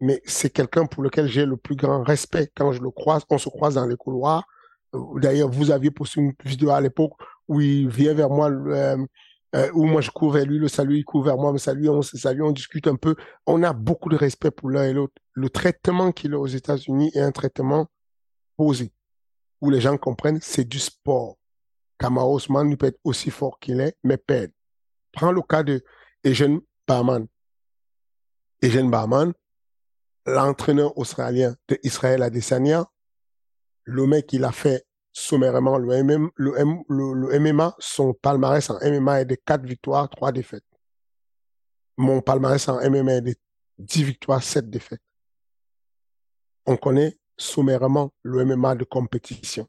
Mais c'est quelqu'un pour lequel j'ai le plus grand respect quand je le croise. On se croise dans les couloirs. D'ailleurs, vous aviez posté une vidéo à l'époque où il vient vers moi, euh, euh, où moi je cours vers lui, le salut, il court vers moi, me salue, on se salue, on discute un peu. On a beaucoup de respect pour l'un et l'autre. Le traitement qu'il a aux États-Unis est un traitement posé, où les gens comprennent, c'est du sport. Kamau Osman il peut être aussi fort qu'il est, mais perd. Prends le cas de Eugène Barman. Eugène Barman, l'entraîneur australien d'Israël Adesanya, le mec, il a fait sommairement le, le, MMA, son palmarès en MMA est de 4 victoires, 3 défaites. Mon palmarès en MMA est de 10 victoires, 7 défaites. On connaît sommairement le MMA de compétition.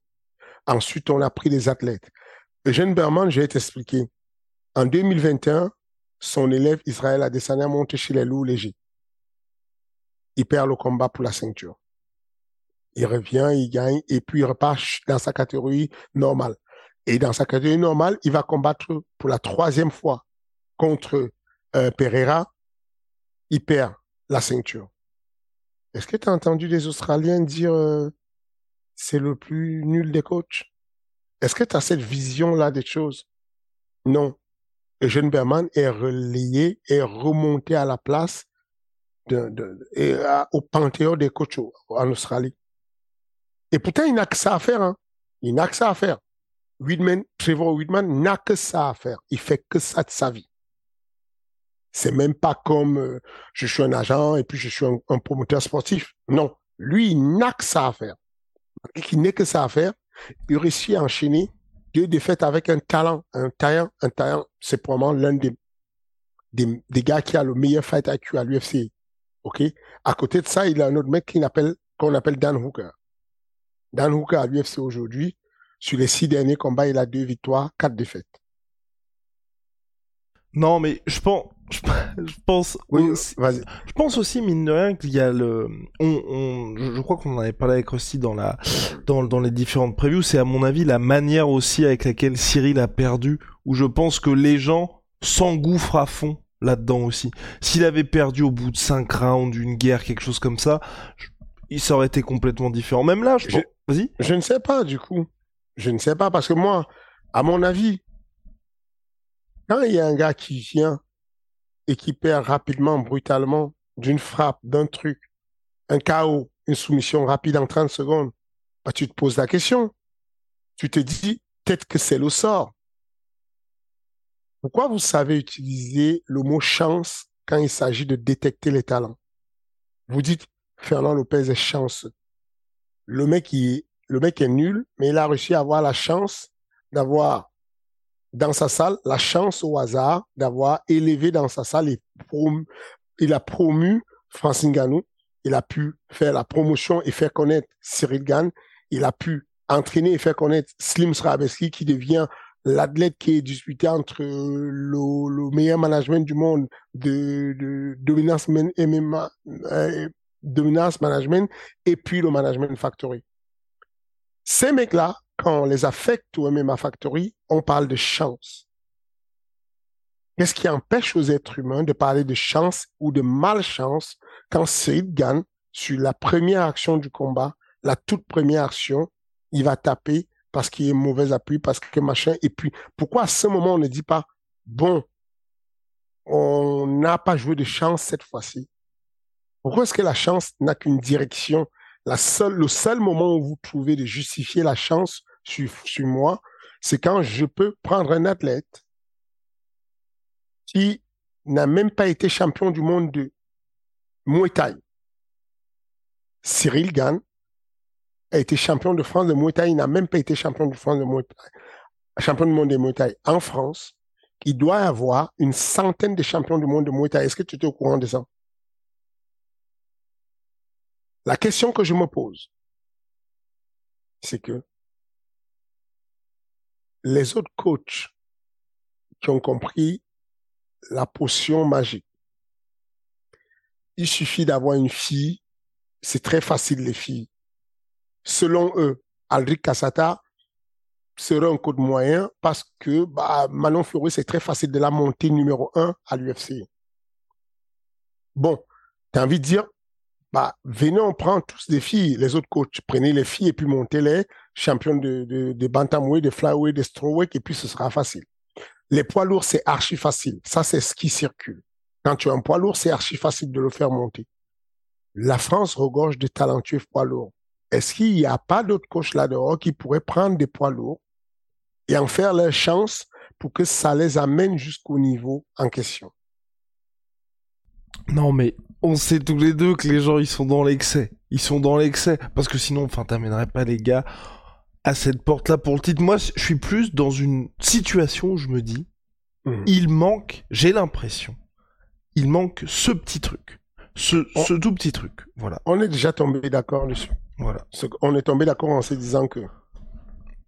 Ensuite, on a pris des athlètes. Eugène Berman, je vais t'expliquer. En 2021, son élève Israël Adesanya monte chez les loups légers. Il perd le combat pour la ceinture. Il revient, il gagne, et puis il repart dans sa catégorie normale. Et dans sa catégorie normale, il va combattre pour la troisième fois contre euh, Pereira. Il perd la ceinture. Est-ce que tu as entendu des Australiens dire euh, c'est le plus nul des coachs? Est-ce que tu as cette vision-là des choses? Non. Eugène Berman est relayé, est remonté à la place au panthéon des coachs en Australie. Et pourtant, il n'a que ça à faire. Hein. Il n'a que ça à faire. Trevor Whitman n'a que ça à faire. Il fait que ça de sa vie. C'est même pas comme euh, je suis un agent et puis je suis un, promoteur sportif. Non. Lui, il n'a que ça à faire. Il n'a que ça à faire. Il réussit à enchaîner deux défaites avec un talent. Un talent, un talent, c'est probablement l'un des, des, des, gars qui a le meilleur fight IQ à l'UFC. OK? À côté de ça, il a un autre mec qu'on appelle, qu'on appelle Dan Hooker. Dan Hooker à l'UFC aujourd'hui, sur les six derniers combats, il a deux victoires, quatre défaites. Non, mais je pense, je, pense, aussi, je pense aussi mine de rien qu'il y a le, on, je crois qu'on en avait parlé avec Rusty dans la, dans, dans les différentes previews. C'est à mon avis la manière aussi avec laquelle Cyril a perdu, où je pense que les gens s'engouffrent à fond là-dedans aussi. S'il avait perdu au bout de cinq rounds, une guerre, quelque chose comme ça, il ça aurait été complètement différent. Même là, je, Vas-y. Je ne sais pas, du coup. Je ne sais pas, parce que moi, à mon avis, quand il y a un gars qui vient et qui perd rapidement, brutalement, d'une frappe, d'un truc, un chaos, une soumission rapide en 30 secondes, bah, tu te poses la question. Tu te dis, peut-être que c'est le sort. Pourquoi vous savez utiliser le mot chance quand il s'agit de détecter les talents? Vous dites, Fernand Lopez est chanceux le mec, est nul, mais il a réussi à avoir la chance d'avoir dans sa salle, la chance au hasard d'avoir élevé dans sa salle et il a promu Francine Ganou. Il a pu faire la promotion et faire connaître Cyril Gann. Il a pu entraîner et faire connaître Slim Srabeski qui devient l'athlète qui est disputé entre le, meilleur management du monde de, de dominance MMA, euh, dominance management et puis le management factory. Ces mecs-là, quand on les affecte au MMA Factory, on parle de chance. Qu'est-ce qui empêche aux êtres humains de parler de chance ou de malchance quand Cyril gagne sur la première action du combat, la toute première action, il va taper parce qu'il est mauvais appui, parce que machin. Et puis, pourquoi à ce moment on ne dit pas, bon, on n'a pas joué de chance cette fois-ci? Pourquoi est-ce que la chance n'a qu'une direction? La seule, Le seul moment où vous trouvez de justifier la chance sur, sur moi, c'est quand je peux prendre un athlète qui n'a même pas été champion du monde de Muay Thai. Cyril Gann a été champion de France de Muay Thai, il n'a même pas été champion de France de Muay champion du monde de Muay Thai en France. Il doit avoir une centaine de champions du monde de Muay Thai. Est-ce que tu es au courant de ça? La question que je me pose, c'est que les autres coachs qui ont compris la potion magique, il suffit d'avoir une fille, c'est très facile les filles. Selon eux, Aldric Cassata serait un code moyen parce que bah, Manon Fioré, c'est très facile de la monter numéro un à l'UFC. Bon, tu as envie de dire, bah, venez, on prend tous des filles, les autres coachs, prenez les filles et puis montez-les champions de, de, de bantamweight, de flyweight, de strawweight, et puis ce sera facile. Les poids lourds, c'est archi facile. Ça, c'est ce qui circule. Quand tu as un poids lourd, c'est archi facile de le faire monter. La France regorge de talentueux poids lourds. Est-ce qu'il n'y a pas d'autres coachs là-dehors qui pourraient prendre des poids lourds et en faire leur chance pour que ça les amène jusqu'au niveau en question? Non, mais on sait tous les deux que les gens, ils sont dans l'excès. Ils sont dans l'excès. Parce que sinon, enfin, t'amènerais pas les gars à cette porte-là pour le titre. Moi, je suis plus dans une situation où je me dis, mmh. il manque, j'ai l'impression, il manque ce petit truc. Ce, ce, tout petit truc, voilà. On est déjà tombé d'accord dessus. Voilà. On est tombé d'accord en se disant que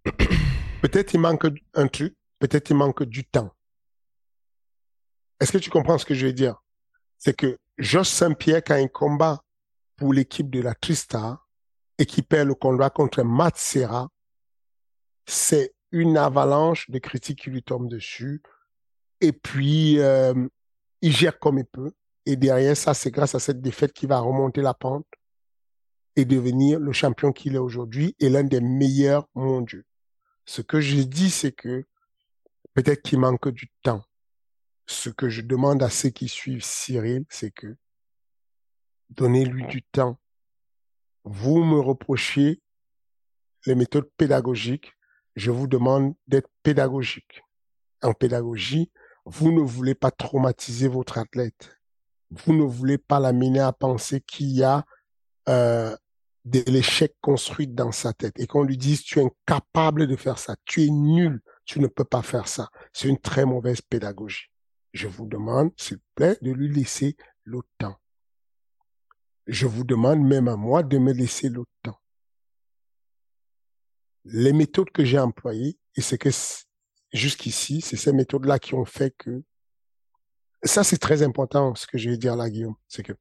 [COUGHS] peut-être il manque un truc, peut-être il manque du temps. Est-ce que tu comprends ce que je veux dire? C'est que Josh Saint-Pierre, quand il combat pour l'équipe de la Trista et qui perd le combat contre Matt c'est une avalanche de critiques qui lui tombent dessus. Et puis, euh, il gère comme il peut. Et derrière ça, c'est grâce à cette défaite qu'il va remonter la pente devenir le champion qu'il est aujourd'hui et l'un des meilleurs mondiaux. Ce que je dis, c'est que peut-être qu'il manque du temps. Ce que je demande à ceux qui suivent Cyril, c'est que donnez-lui du temps. Vous me reprochez les méthodes pédagogiques je vous demande d'être pédagogique. En pédagogie, vous ne voulez pas traumatiser votre athlète. Vous ne voulez pas l'amener à penser qu'il y a euh, de l'échec construit dans sa tête et qu'on lui dise tu es incapable de faire ça, tu es nul, tu ne peux pas faire ça. C'est une très mauvaise pédagogie. Je vous demande, s'il vous plaît, de lui laisser le temps. Je vous demande même à moi de me laisser le temps les méthodes que j'ai employées, et c'est que jusqu'ici, c'est ces méthodes-là qui ont fait que ça, c'est très important, ce que je vais dire là, Guillaume, c'est que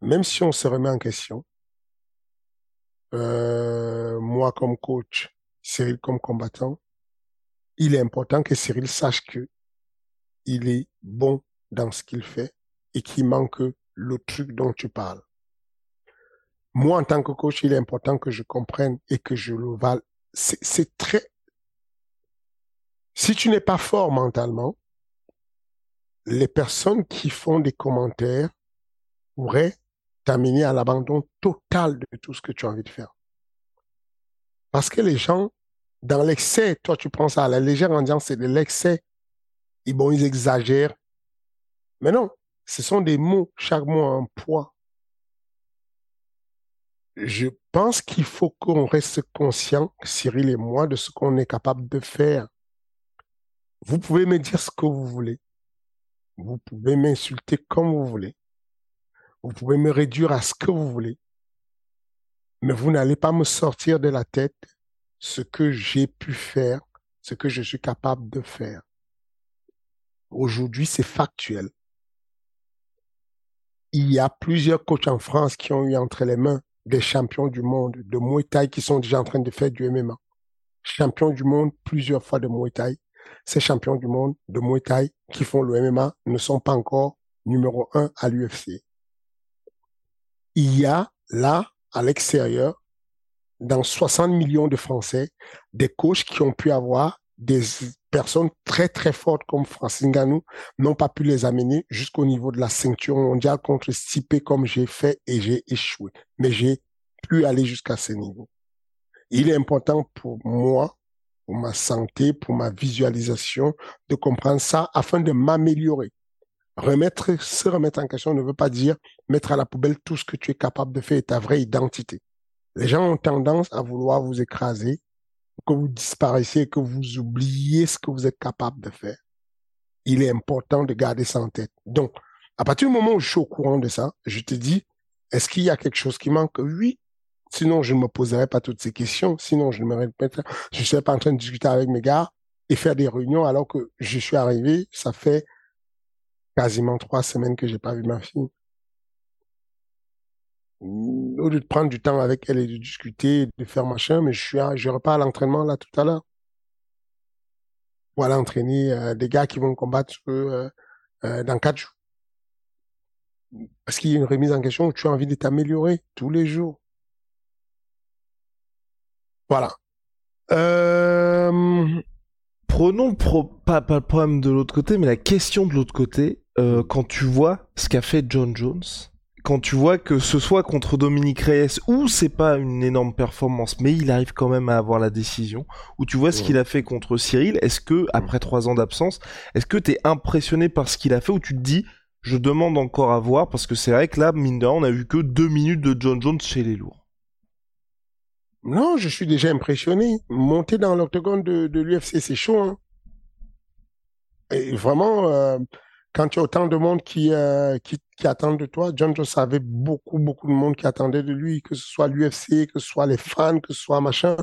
même si on se remet en question, euh, moi comme coach, Cyril comme combattant, il est important que Cyril sache que il est bon dans ce qu'il fait et qu'il manque le truc dont tu parles moi, en tant que coach, il est important que je comprenne et que je le vale. C'est très... Si tu n'es pas fort mentalement, les personnes qui font des commentaires pourraient à l'abandon total de tout ce que tu as envie de faire. Parce que les gens, dans l'excès, toi tu prends ça à la légère en c'est de l'excès. Et bon, ils exagèrent. Mais non, ce sont des mots, chaque mot a un poids je pense qu'il faut qu'on reste conscient, Cyril et moi, de ce qu'on est capable de faire. Vous pouvez me dire ce que vous voulez. Vous pouvez m'insulter comme vous voulez. Vous pouvez me réduire à ce que vous voulez. Mais vous n'allez pas me sortir de la tête ce que j'ai pu faire, ce que je suis capable de faire. Aujourd'hui, c'est factuel. Il y a plusieurs coachs en France qui ont eu entre les mains des champions du monde de Muay Thai qui sont déjà en train de faire du MMA. Champions du monde plusieurs fois de Muay Thai. Ces champions du monde de Muay Thai qui font le MMA ne sont pas encore numéro un à l'UFC. Il y a là, à l'extérieur, dans 60 millions de Français, des coachs qui ont pu avoir des personnes très très fortes comme Francis Ngannou n'ont pas pu les amener jusqu'au niveau de la ceinture mondiale contre Stipe comme j'ai fait et j'ai échoué. Mais j'ai pu aller jusqu'à ce niveau. Il est important pour moi, pour ma santé, pour ma visualisation, de comprendre ça afin de m'améliorer. Remettre, se remettre en question ne veut pas dire mettre à la poubelle tout ce que tu es capable de faire et ta vraie identité. Les gens ont tendance à vouloir vous écraser que vous disparaissez, que vous oubliez ce que vous êtes capable de faire. Il est important de garder ça en tête. Donc, à partir du moment où je suis au courant de ça, je te dis, Est-ce qu'il y a quelque chose qui manque? Oui. Sinon, je ne me poserais pas toutes ces questions. Sinon, je ne me répéterais. Je ne serais pas en train de discuter avec mes gars et faire des réunions alors que je suis arrivé, ça fait quasiment trois semaines que j'ai pas vu ma fille. Au lieu de prendre du temps avec elle et de discuter, de faire machin, mais je suis, je repars à l'entraînement là tout à l'heure. Voilà, entraîner euh, des gars qui vont combattre euh, euh, dans quatre jours. Parce qu'il y a une remise en question où tu as envie de t'améliorer tous les jours. Voilà. Euh... Prenons pas, pas, le problème de l'autre côté, mais la question de l'autre côté. Euh, quand tu vois ce qu'a fait John Jones, quand tu vois que ce soit contre Dominique Reyes ou c'est pas une énorme performance, mais il arrive quand même à avoir la décision, ou tu vois ce qu'il a fait contre Cyril, est-ce que après trois ans d'absence, est-ce que t'es impressionné par ce qu'il a fait ou tu te dis je demande encore à voir parce que c'est vrai que là, mine de on a vu que deux minutes de John Jones chez les lourds. Non, je suis déjà impressionné. Monter dans l'octogone de, de l'UFC, c'est chaud. Hein. Et vraiment, euh, quand tu as autant de monde qui, euh, qui, qui attend de toi, John Jones avait beaucoup, beaucoup de monde qui attendait de lui, que ce soit l'UFC, que ce soit les fans, que ce soit machin.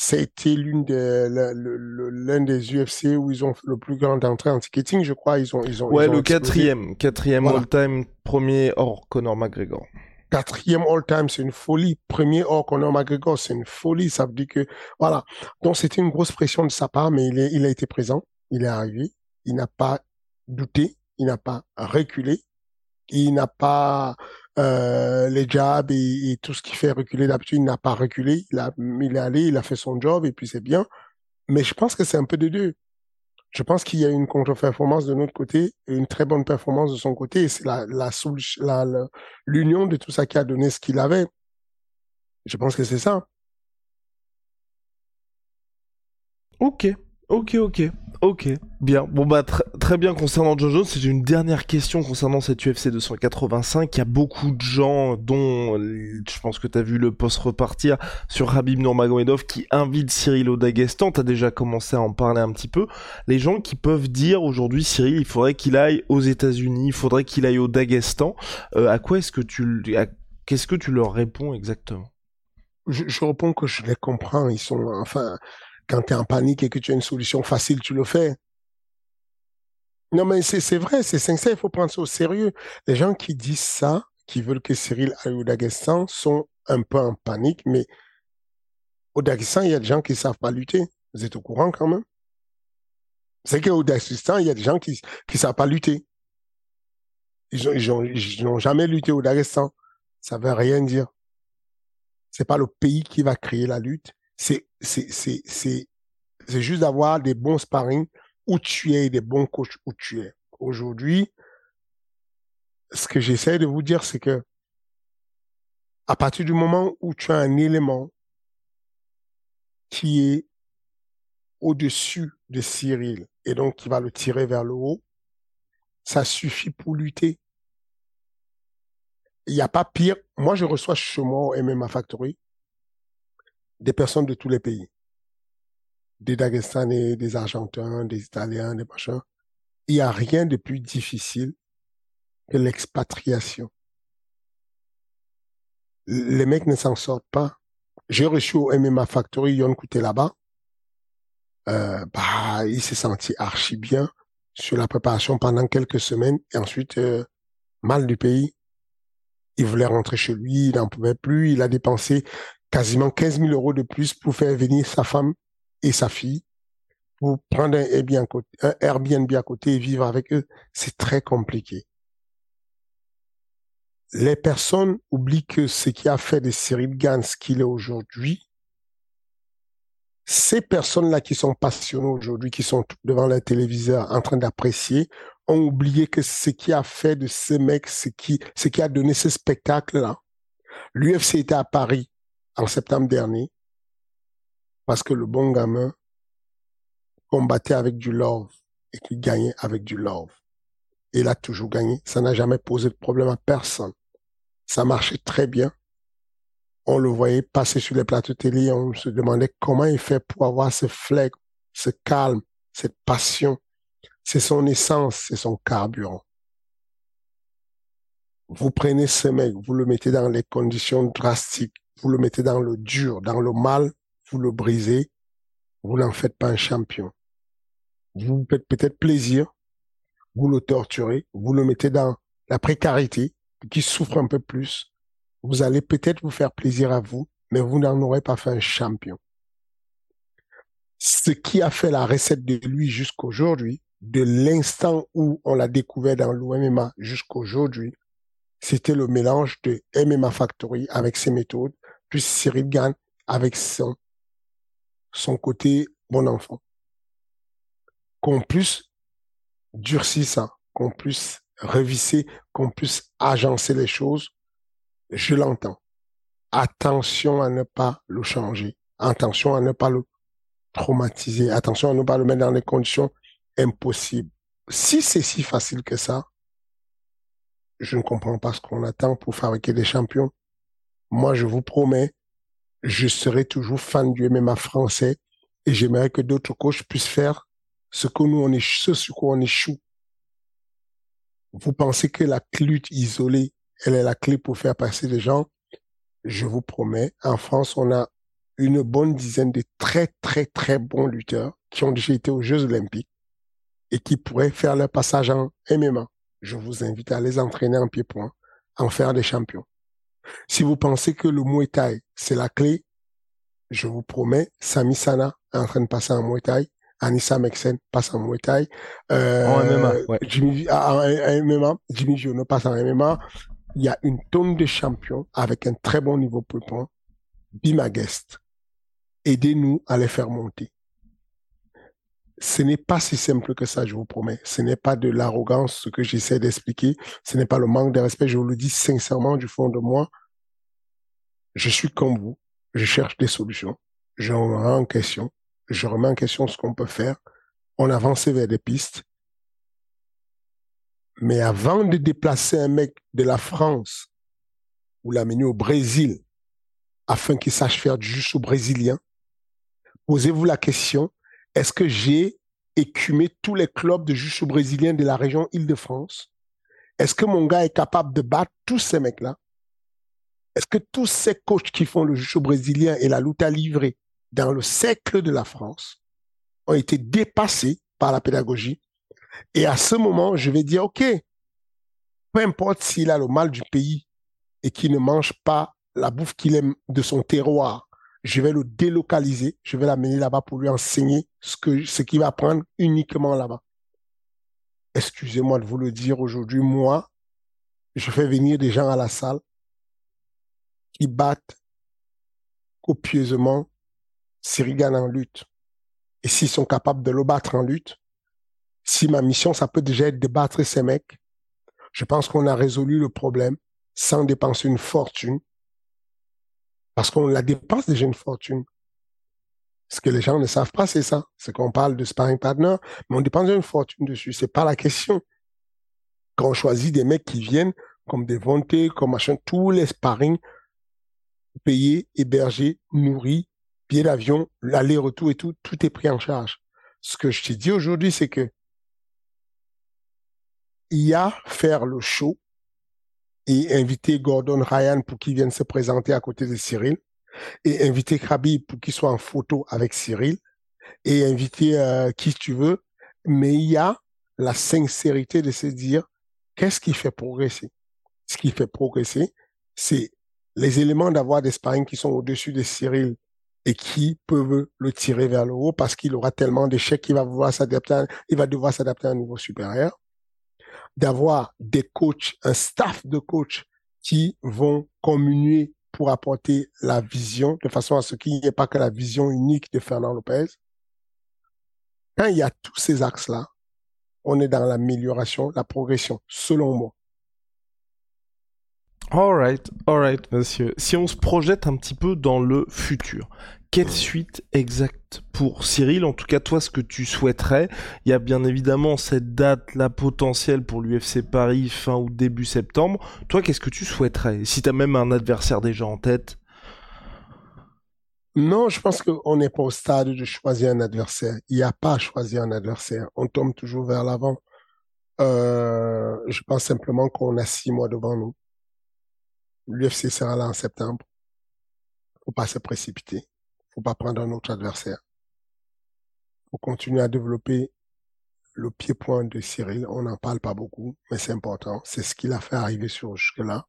C'était l'une des, l'un des UFC où ils ont fait le plus grand entrée en ticketing, je crois. Ils ont, ils ont, ouais, le quatrième, quatrième all-time, premier hors Conor McGregor. Quatrième all-time, c'est une folie. Premier hors Conor McGregor, c'est une folie. Ça veut dire que, voilà. Donc, c'était une grosse pression de sa part, mais il, est, il a été présent. Il est arrivé. Il n'a pas douté. Il n'a pas reculé. Il n'a pas euh, les jabs et, tout ce qui fait reculer d'habitude, il n'a pas reculé. Il, a, il est allé, il a fait son job et puis c'est bien. Mais je pense que c'est un peu de deux. Je pense qu'il y a une contre-performance de notre côté et une très bonne performance de son côté. C'est la, la, la, l'union de tout ça qui a donné ce qu'il avait. Je pense que c'est ça. Ok, ok, ok. Ok, bien. Bon bah très bien concernant John Jones, c'est une dernière question concernant cette UFC 285. Il y a beaucoup de gens, dont je pense que tu as vu le post repartir sur Habib Nurmagomedov qui invite Cyril au Daghestan. T'as déjà commencé à en parler un petit peu. Les gens qui peuvent dire aujourd'hui Cyril, il faudrait qu'il aille aux États-Unis, il faudrait qu'il aille au Daghestan. Euh, à quoi est-ce que tu, qu'est-ce que tu leur réponds exactement? Je, je réponds que je les comprends. Ils sont, enfin quand tu es en panique et que tu as une solution facile, tu le fais. Non, mais c'est vrai, c'est sincère, il faut prendre ça au sérieux. Les gens qui disent ça, qui veulent que Cyril aille au Daghestan, sont un peu en panique, mais au Daghestan, il y a des gens qui ne savent pas lutter. Vous êtes au courant quand même? C'est qu'au Daghestan, il y a des gens qui ne savent pas lutter. Ils n'ont jamais lutté au Daghestan. Ça ne veut rien dire. C'est pas le pays qui va créer la lutte, c'est juste d'avoir des bons sparring où tu es et des bons coachs où tu es. Aujourd'hui, ce que j'essaie de vous dire, c'est que à partir du moment où tu as un élément qui est au-dessus de Cyril et donc qui va le tirer vers le haut, ça suffit pour lutter. Il n'y a pas pire. Moi, je reçois chez moi au MMA Factory des personnes de tous les pays. Des Dagestanais, des Argentins, des Italiens, des machins. Il n'y a rien de plus difficile que l'expatriation. Les mecs ne s'en sortent pas. J'ai reçu au MMA Factory Yon Kouté là-bas. Euh, bah, il s'est senti archi bien sur la préparation pendant quelques semaines et ensuite euh, mal du pays. Il voulait rentrer chez lui, il n'en pouvait plus, il a dépensé quasiment 15 000 euros de plus pour faire venir sa femme et sa fille, pour prendre un Airbnb à côté, et vivre avec eux. C'est très compliqué. Les personnes oublient que ce qui a fait de Cyril Gann ce qu'il est aujourd'hui, ces personnes-là qui sont passionnées aujourd'hui, qui sont devant le téléviseur en train d'apprécier, ont oublié que ce qui a fait de ces mecs, ce ce qui a donné ce spectacle-là. L'UFC était à Paris en septembre dernier parce que le bon gamin combattait avec du love et qui gagnait avec du love. Il a toujours gagné. Ça n'a jamais posé de problème à personne. Ça marchait très bien. On le voyait passer sur les plateaux télé. On se demandait comment il fait pour avoir ce flegme, ce calme, cette passion. C'est son essence, c'est son carburant. Vous prenez ce mec, vous le mettez dans les conditions drastiques, vous le mettez dans le dur, dans le mal, vous le brisez, vous n'en faites pas un champion. Vous vous faites peut-être plaisir, vous le torturez, vous le mettez dans la précarité, qui souffre un peu plus. Vous allez peut-être vous faire plaisir à vous, mais vous n'en aurez pas fait un champion. Ce qui a fait la recette de lui jusqu'aujourd'hui, de l'instant où on l'a découvert dans l'OMMA jusqu'aujourd'hui, c'était le mélange de MMA Factory avec ses méthodes, plus Cyril Gann avec son, son côté bon enfant. Qu'on puisse durcir ça, qu'on puisse revisser, qu'on puisse agencer les choses, je l'entends. Attention à ne pas le changer. Attention à ne pas le traumatiser. Attention à ne pas le mettre dans des conditions impossibles. Si c'est si facile que ça, je ne comprends pas ce qu'on attend pour fabriquer des champions. Moi, je vous promets, je serai toujours fan du MMA français et j'aimerais que d'autres coachs puissent faire ce que nous, on est, ce sur quoi on échoue. Vous pensez que la lutte isolée, elle est la clé pour faire passer les gens? Je vous promets, en France, on a une bonne dizaine de très, très, très bons lutteurs qui ont déjà été aux Jeux Olympiques et qui pourraient faire leur passage en MMA je vous invite à les entraîner en pied-point, en faire des champions. Si vous pensez que le Muay Thai, c'est la clé, je vous promets, Sami Sana est en train de passer en Muay Thai, Anissa Mexen passe en Muay Thai, euh, en MMA, ouais. Jimmy, ah, en, MMA, Jimmy Giono passe en MMA. Il y a une tonne de champions avec un très bon niveau pied-point. Be my guest. Aidez-nous à les faire monter ce n'est pas si simple que ça, je vous promets. Ce n'est pas de l'arrogance, ce que j'essaie d'expliquer. Ce n'est pas le manque de respect. Je vous le dis sincèrement du fond de moi. Je suis comme vous. Je cherche des solutions. Je remets en question. Je remets en question ce qu'on peut faire. On avance vers des pistes. Mais avant de déplacer un mec de la France ou l'amener au Brésil afin qu'il sache faire du juste au brésilien, posez-vous la question, est-ce que j'ai écumé tous les clubs de jiu brésiliens de la région Île-de-France? Est-ce que mon gars est capable de battre tous ces mecs-là? Est-ce que tous ces coachs qui font le jiu brésilien et la lutte à livrer dans le siècle de la France ont été dépassés par la pédagogie? Et à ce moment, je vais dire, OK, peu importe s'il a le mal du pays et qu'il ne mange pas la bouffe qu'il aime de son terroir, je vais le délocaliser, je vais l'amener là-bas pour lui enseigner ce que qu'il va apprendre uniquement là-bas. Excusez-moi de vous le dire aujourd'hui, moi, je fais venir des gens à la salle qui battent copieusement Sirigan en lutte. Et s'ils sont capables de le battre en lutte, si ma mission, ça peut déjà être de battre ces mecs, je pense qu'on a résolu le problème sans dépenser une fortune parce qu'on la dépense déjà une fortune. Ce que les gens ne savent pas, c'est ça. C'est qu'on parle de sparring partner, mais on dépense une fortune dessus. C'est pas la question. Quand on choisit des mecs qui viennent comme des volontés, comme machin, tous les sparring, payés, hébergés, nourris, billets d'avion, l'aller-retour et tout, tout est pris en charge. Ce que je te dis aujourd'hui, c'est que il y a faire le show, et inviter Gordon Ryan pour qu'il vienne se présenter à côté de Cyril et inviter Khabib pour qu'il soit en photo avec Cyril et inviter euh, qui tu veux. Mais il y a la sincérité de se dire qu'est-ce qui fait progresser? Ce qui fait progresser, c'est les éléments d'avoir des sparring qui sont au-dessus de Cyril et qui peuvent le tirer vers le haut parce qu'il aura tellement d'échecs qu'il va vouloir s'adapter, il va devoir s'adapter à un niveau supérieur d'avoir des coachs, un staff de coachs qui vont communier pour apporter la vision, de façon à ce qu'il n'y ait pas que la vision unique de Fernand Lopez. Quand il y a tous ces axes-là, on est dans l'amélioration, la progression, selon moi. Alright, alright, monsieur. Si on se projette un petit peu dans le futur, quelle suite exacte pour Cyril? En tout cas, toi, ce que tu souhaiterais, il y a bien évidemment cette date, la potentielle pour l'UFC Paris fin ou début septembre. Toi, qu'est-ce que tu souhaiterais? Si tu as même un adversaire déjà en tête? Non, je pense qu'on n'est pas au stade de choisir un adversaire. Il n'y a pas à choisir un adversaire. On tombe toujours vers l'avant. Euh, je pense simplement qu'on a six mois devant nous. L'UFC sera là en septembre. Faut pas se précipiter. Faut pas prendre un autre adversaire. Faut continuer à développer le pied-point de Cyril. On n'en parle pas beaucoup, mais c'est important. C'est ce qu'il a fait arriver sur jusque-là.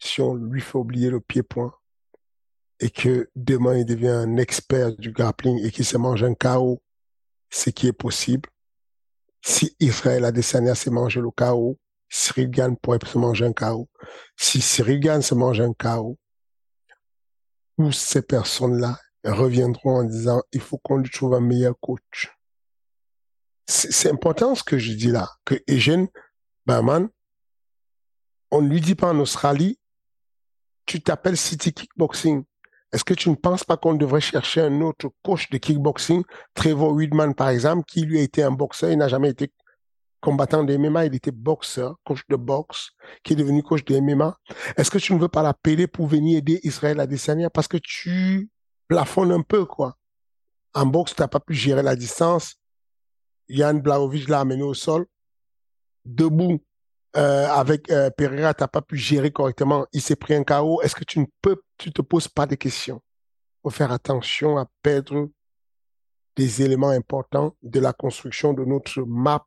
Si on lui fait oublier le pied-point et que demain il devient un expert du grappling et qu'il se mange un chaos, ce qui est possible, si Israël Adesanya se mange le chaos, Cyril Gann pourrait se manger un chaos. Si Cyril Gann se mange un chaos, tous ces personnes-là reviendront en disant il faut qu'on lui trouve un meilleur coach. C'est important ce que je dis là, que Eugène Berman, on ne lui dit pas en Australie, tu t'appelles City Kickboxing. Est-ce que tu ne penses pas qu'on devrait chercher un autre coach de kickboxing, Trevor Widman par exemple, qui lui a été un boxeur, il n'a jamais été combattant de MMA, il était boxeur, coach de boxe, qui est devenu coach de MMA. Est-ce que tu ne veux pas l'appeler pour venir aider Israël Adesanya parce que tu plafonnes un peu, quoi. En boxe, tu n'as pas pu gérer la distance. Yann Blaovic l'a amené au sol. Debout, euh, avec euh, Pereira, tu n'as pas pu gérer correctement. Il s'est pris un KO. Est-ce que tu ne peux, tu te poses pas de questions? Faut faire attention à perdre des éléments importants de la construction de notre map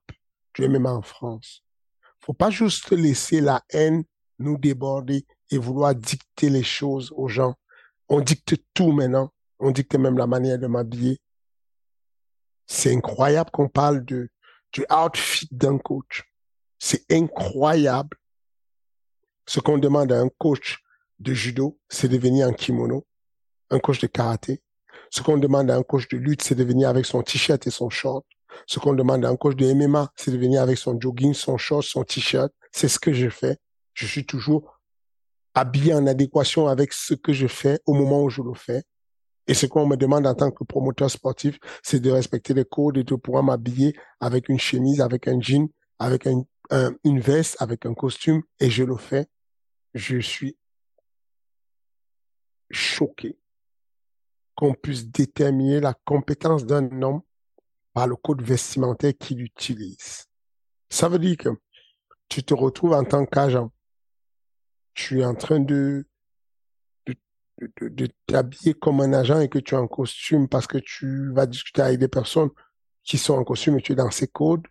du MMA en France. Faut pas juste laisser la haine nous déborder et vouloir dicter les choses aux gens. On dicte tout maintenant. On dicte même la manière de m'habiller. C'est incroyable qu'on parle de, du outfit d'un coach. C'est incroyable. Ce qu'on demande à un coach de judo, c'est de venir en kimono. Un coach de karaté. Ce qu'on demande à un coach de lutte, c'est de venir avec son t-shirt et son short. Ce qu'on demande à un coach de MMA, c'est de venir avec son jogging, son short, son t-shirt. C'est ce que je fais. Je suis toujours habillé en adéquation avec ce que je fais au moment où je le fais. Et ce qu'on me demande en tant que promoteur sportif, c'est de respecter les codes et de pouvoir m'habiller avec une chemise, avec un jean, avec un, une veste, avec un costume, et je le fais. Je suis choqué qu'on puisse déterminer la compétence d'un homme par le code vestimentaire qu'il utilise. Ça veut dire que tu te retrouves en tant qu'agent. Tu es en train de, de, de, t'habiller comme un agent et que tu es en costume parce que tu vas discuter avec des personnes qui sont en costume et tu es dans ces codes.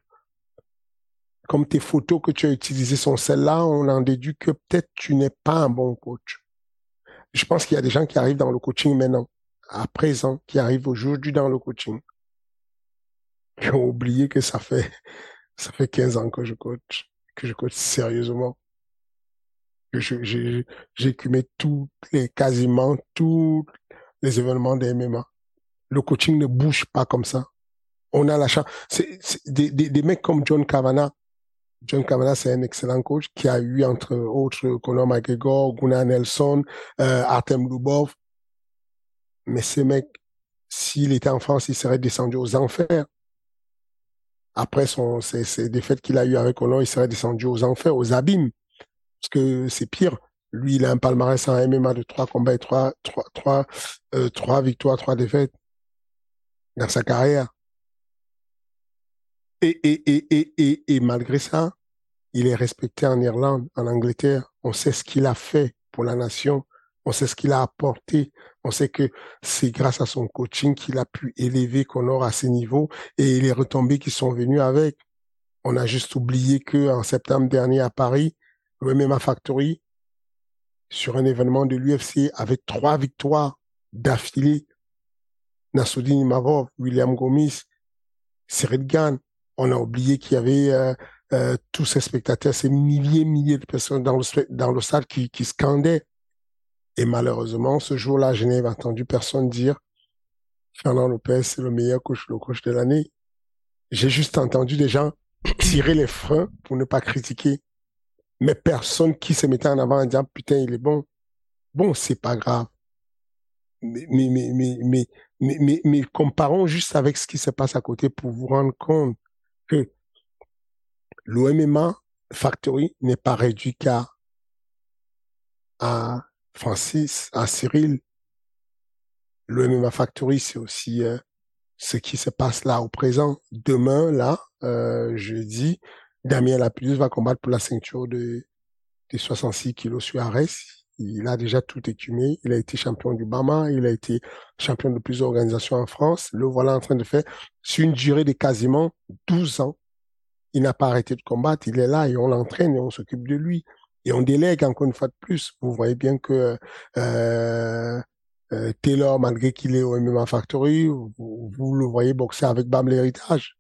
Comme tes photos que tu as utilisées sont celles-là, on en déduit que peut-être tu n'es pas un bon coach. Je pense qu'il y a des gens qui arrivent dans le coaching maintenant à présent qui arrive aujourd'hui dans le coaching. J'ai oublié que ça fait, ça fait 15 ans que je coach, que je coach sérieusement. J'ai, écumé tous les, quasiment tous les événements des MMA. Le coaching ne bouge pas comme ça. On a la chance. Des, des, mecs comme John Kavanagh. John Kavanagh, c'est un excellent coach qui a eu, entre autres, Conor McGregor, Gunnar Nelson, euh, Artem Lubov, mais ce mec, s'il était en France, il serait descendu aux enfers. Après son, ces, ces défaites qu'il a eues avec Honor, il serait descendu aux enfers, aux abîmes. Parce que c'est pire. Lui, il a un palmarès en MMA de trois combats et trois, trois, trois, euh, trois victoires, trois défaites dans sa carrière. Et, et, et, et, malgré ça, il est respecté en Irlande, en Angleterre. On sait ce qu'il a fait pour la nation. On sait ce qu'il a apporté. On sait que c'est grâce à son coaching qu'il a pu élever Connor à ce niveau et les retombées qui sont venues avec. On a juste oublié que en septembre dernier à Paris, MMA Factory, sur un événement de l'UFC, avec trois victoires d'affilée, Nassoudine Imavov, William Gomis, Cyril Gann. On a oublié qu'il y avait euh, euh, tous ces spectateurs, ces milliers, milliers de personnes dans le, dans le stade qui, qui scandaient et malheureusement, ce jour-là, je n'ai entendu personne dire Fernand Lopez, c'est le meilleur coach, le coach de l'année. J'ai juste entendu des gens tirer les freins pour ne pas critiquer. Mais personne qui se mettait en avant en disant putain, il est bon. Bon, c'est pas grave. Mais, mais, mais, mais, mais, mais, comparons juste avec ce qui se passe à côté pour vous rendre compte que l'OMMA Factory n'est pas réduit qu'à à Francis, à Cyril, le MMA Factory, c'est aussi euh, ce qui se passe là au présent. Demain, là, euh, jeudi, Damien Lapidus va combattre pour la ceinture de, de 66 kilos sur Arès. Il a déjà tout écumé. Il a été champion du Bama. Il a été champion de plusieurs organisations en France. Le voilà en train de faire, sur une durée de quasiment 12 ans. Il n'a pas arrêté de combattre. Il est là et on l'entraîne et on s'occupe de lui. Et on délègue encore une fois de plus. Vous voyez bien que euh, euh, Taylor, malgré qu'il est au MMA Factory, vous, vous, le voyez boxer avec Bam l'héritage.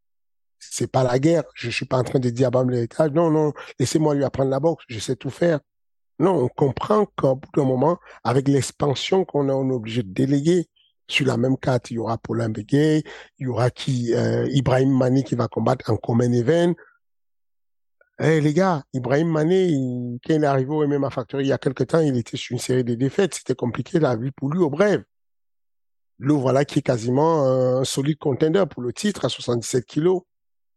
C'est pas la guerre. Je suis pas en train de dire à Bam l'héritage, non, non, laissez-moi lui apprendre la boxe. Je sais tout faire. Non, on comprend qu'au bout d'un moment, avec l'expansion qu'on a, on est obligé de déléguer. Sur la même carte, il y aura Paulin Begay, il y aura qui, euh, Ibrahim Mani qui va combattre en common event. Eh les gars, Ibrahim Mané, quand il est arrivé au MMA Factory il y a quelque temps, il était sur une série de défaites. C'était compliqué la vie pour lui au bref. Le voilà qui est quasiment un solide contender pour le titre à 77 kilos.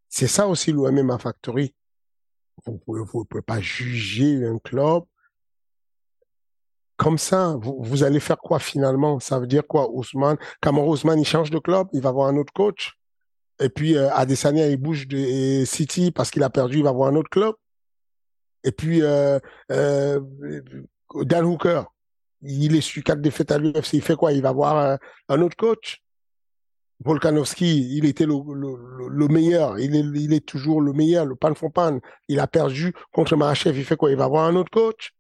C'est ça aussi le MMA Factory. Vous vous pouvez pas juger un club comme ça, vous, allez faire quoi finalement? Ça veut dire quoi, Ousmane Ousmane, il change de club, il va avoir un autre coach. Et puis, euh, il bouge de City parce qu'il a perdu, il va avoir un autre club. Et puis, euh, euh, Dan Hooker, il est sur quatre défaites à l'UFC, il fait quoi? Il va avoir un, un autre coach Volkanovski, il était le, le, le, meilleur, il est, il est toujours le meilleur, le pan for pan. Il a perdu contre Mahachev, il fait quoi? Il va avoir un autre coach?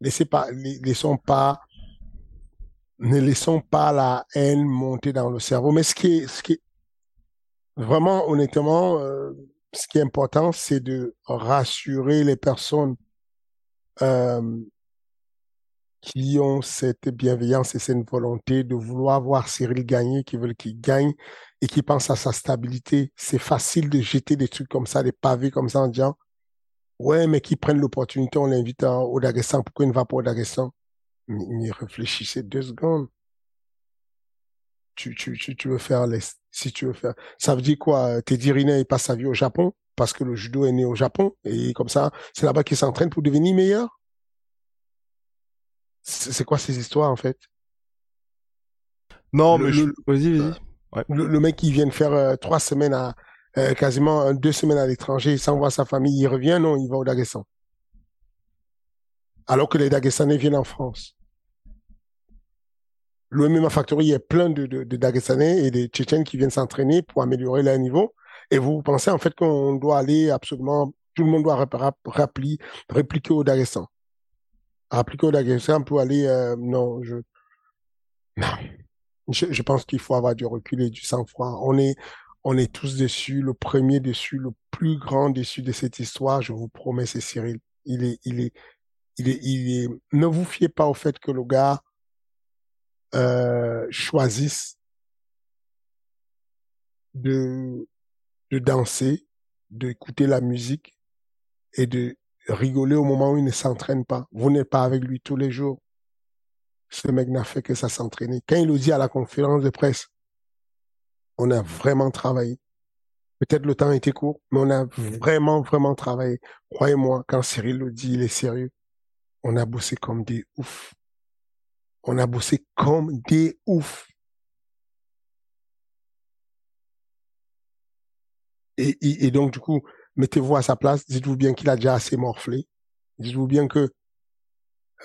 Laissez pas, laissons pas, ne laissons pas la haine monter dans le cerveau. Mais ce qui est, ce qui vraiment, honnêtement, euh, ce qui est important, c'est de rassurer les personnes euh, qui ont cette bienveillance et cette volonté de vouloir voir Cyril gagner, qui veulent qu'il gagne et qui pensent à sa stabilité. C'est facile de jeter des trucs comme ça, des pavés comme ça en disant Ouais, mais qui prennent l'opportunité, on l'invite au Dagestan. Pourquoi il ne va pas au Dagestan mais, réfléchissez deux secondes. Tu, tu, tu, tu veux faire les, si tu veux faire. Ça veut dire quoi? Teddy Riner, il passe sa vie au Japon parce que le judo est né au Japon et comme ça, c'est là-bas qu'il s'entraîne pour devenir meilleur? C'est quoi ces histoires en fait? Non, mais vas-y, vas-y. Ouais. Le, mec qui vient de faire euh, trois semaines à, euh, quasiment deux semaines à l'étranger, il s'envoie sa famille, il revient, non, il va au Dagestan. Alors que les Dagestanais viennent en France. Le MMA Factory est plein de, de, de Dagestanais et des Tchétchènes qui viennent s'entraîner pour améliorer leur niveau. Et vous pensez en fait qu'on doit aller absolument, tout le monde doit répliquer au Dagestan. Répliquer au Dagestan pour aller, euh, non, je, non. Je, je pense qu'il faut avoir du recul et du sang-froid. On est, on est tous déçus. Le premier déçu, le plus grand déçu de cette histoire, je vous promets, c'est Cyril. Il est, il est, il est, il est. Ne vous fiez pas au fait que le gars euh, choisisse de de danser, d'écouter la musique et de rigoler au moment où il ne s'entraîne pas. Vous n'êtes pas avec lui tous les jours. Ce mec n'a fait que ça s'entraîner. Quand il le dit à la conférence de presse, on a vraiment travaillé. Peut-être le temps était court, mais on a vraiment, vraiment travaillé. Croyez-moi, quand Cyril le dit, il est sérieux. On a bossé comme des oufs. On a bossé comme des oufs. Et, et, donc, du coup, mettez-vous à sa place. Dites-vous bien qu'il a déjà assez morflé. Dites-vous bien que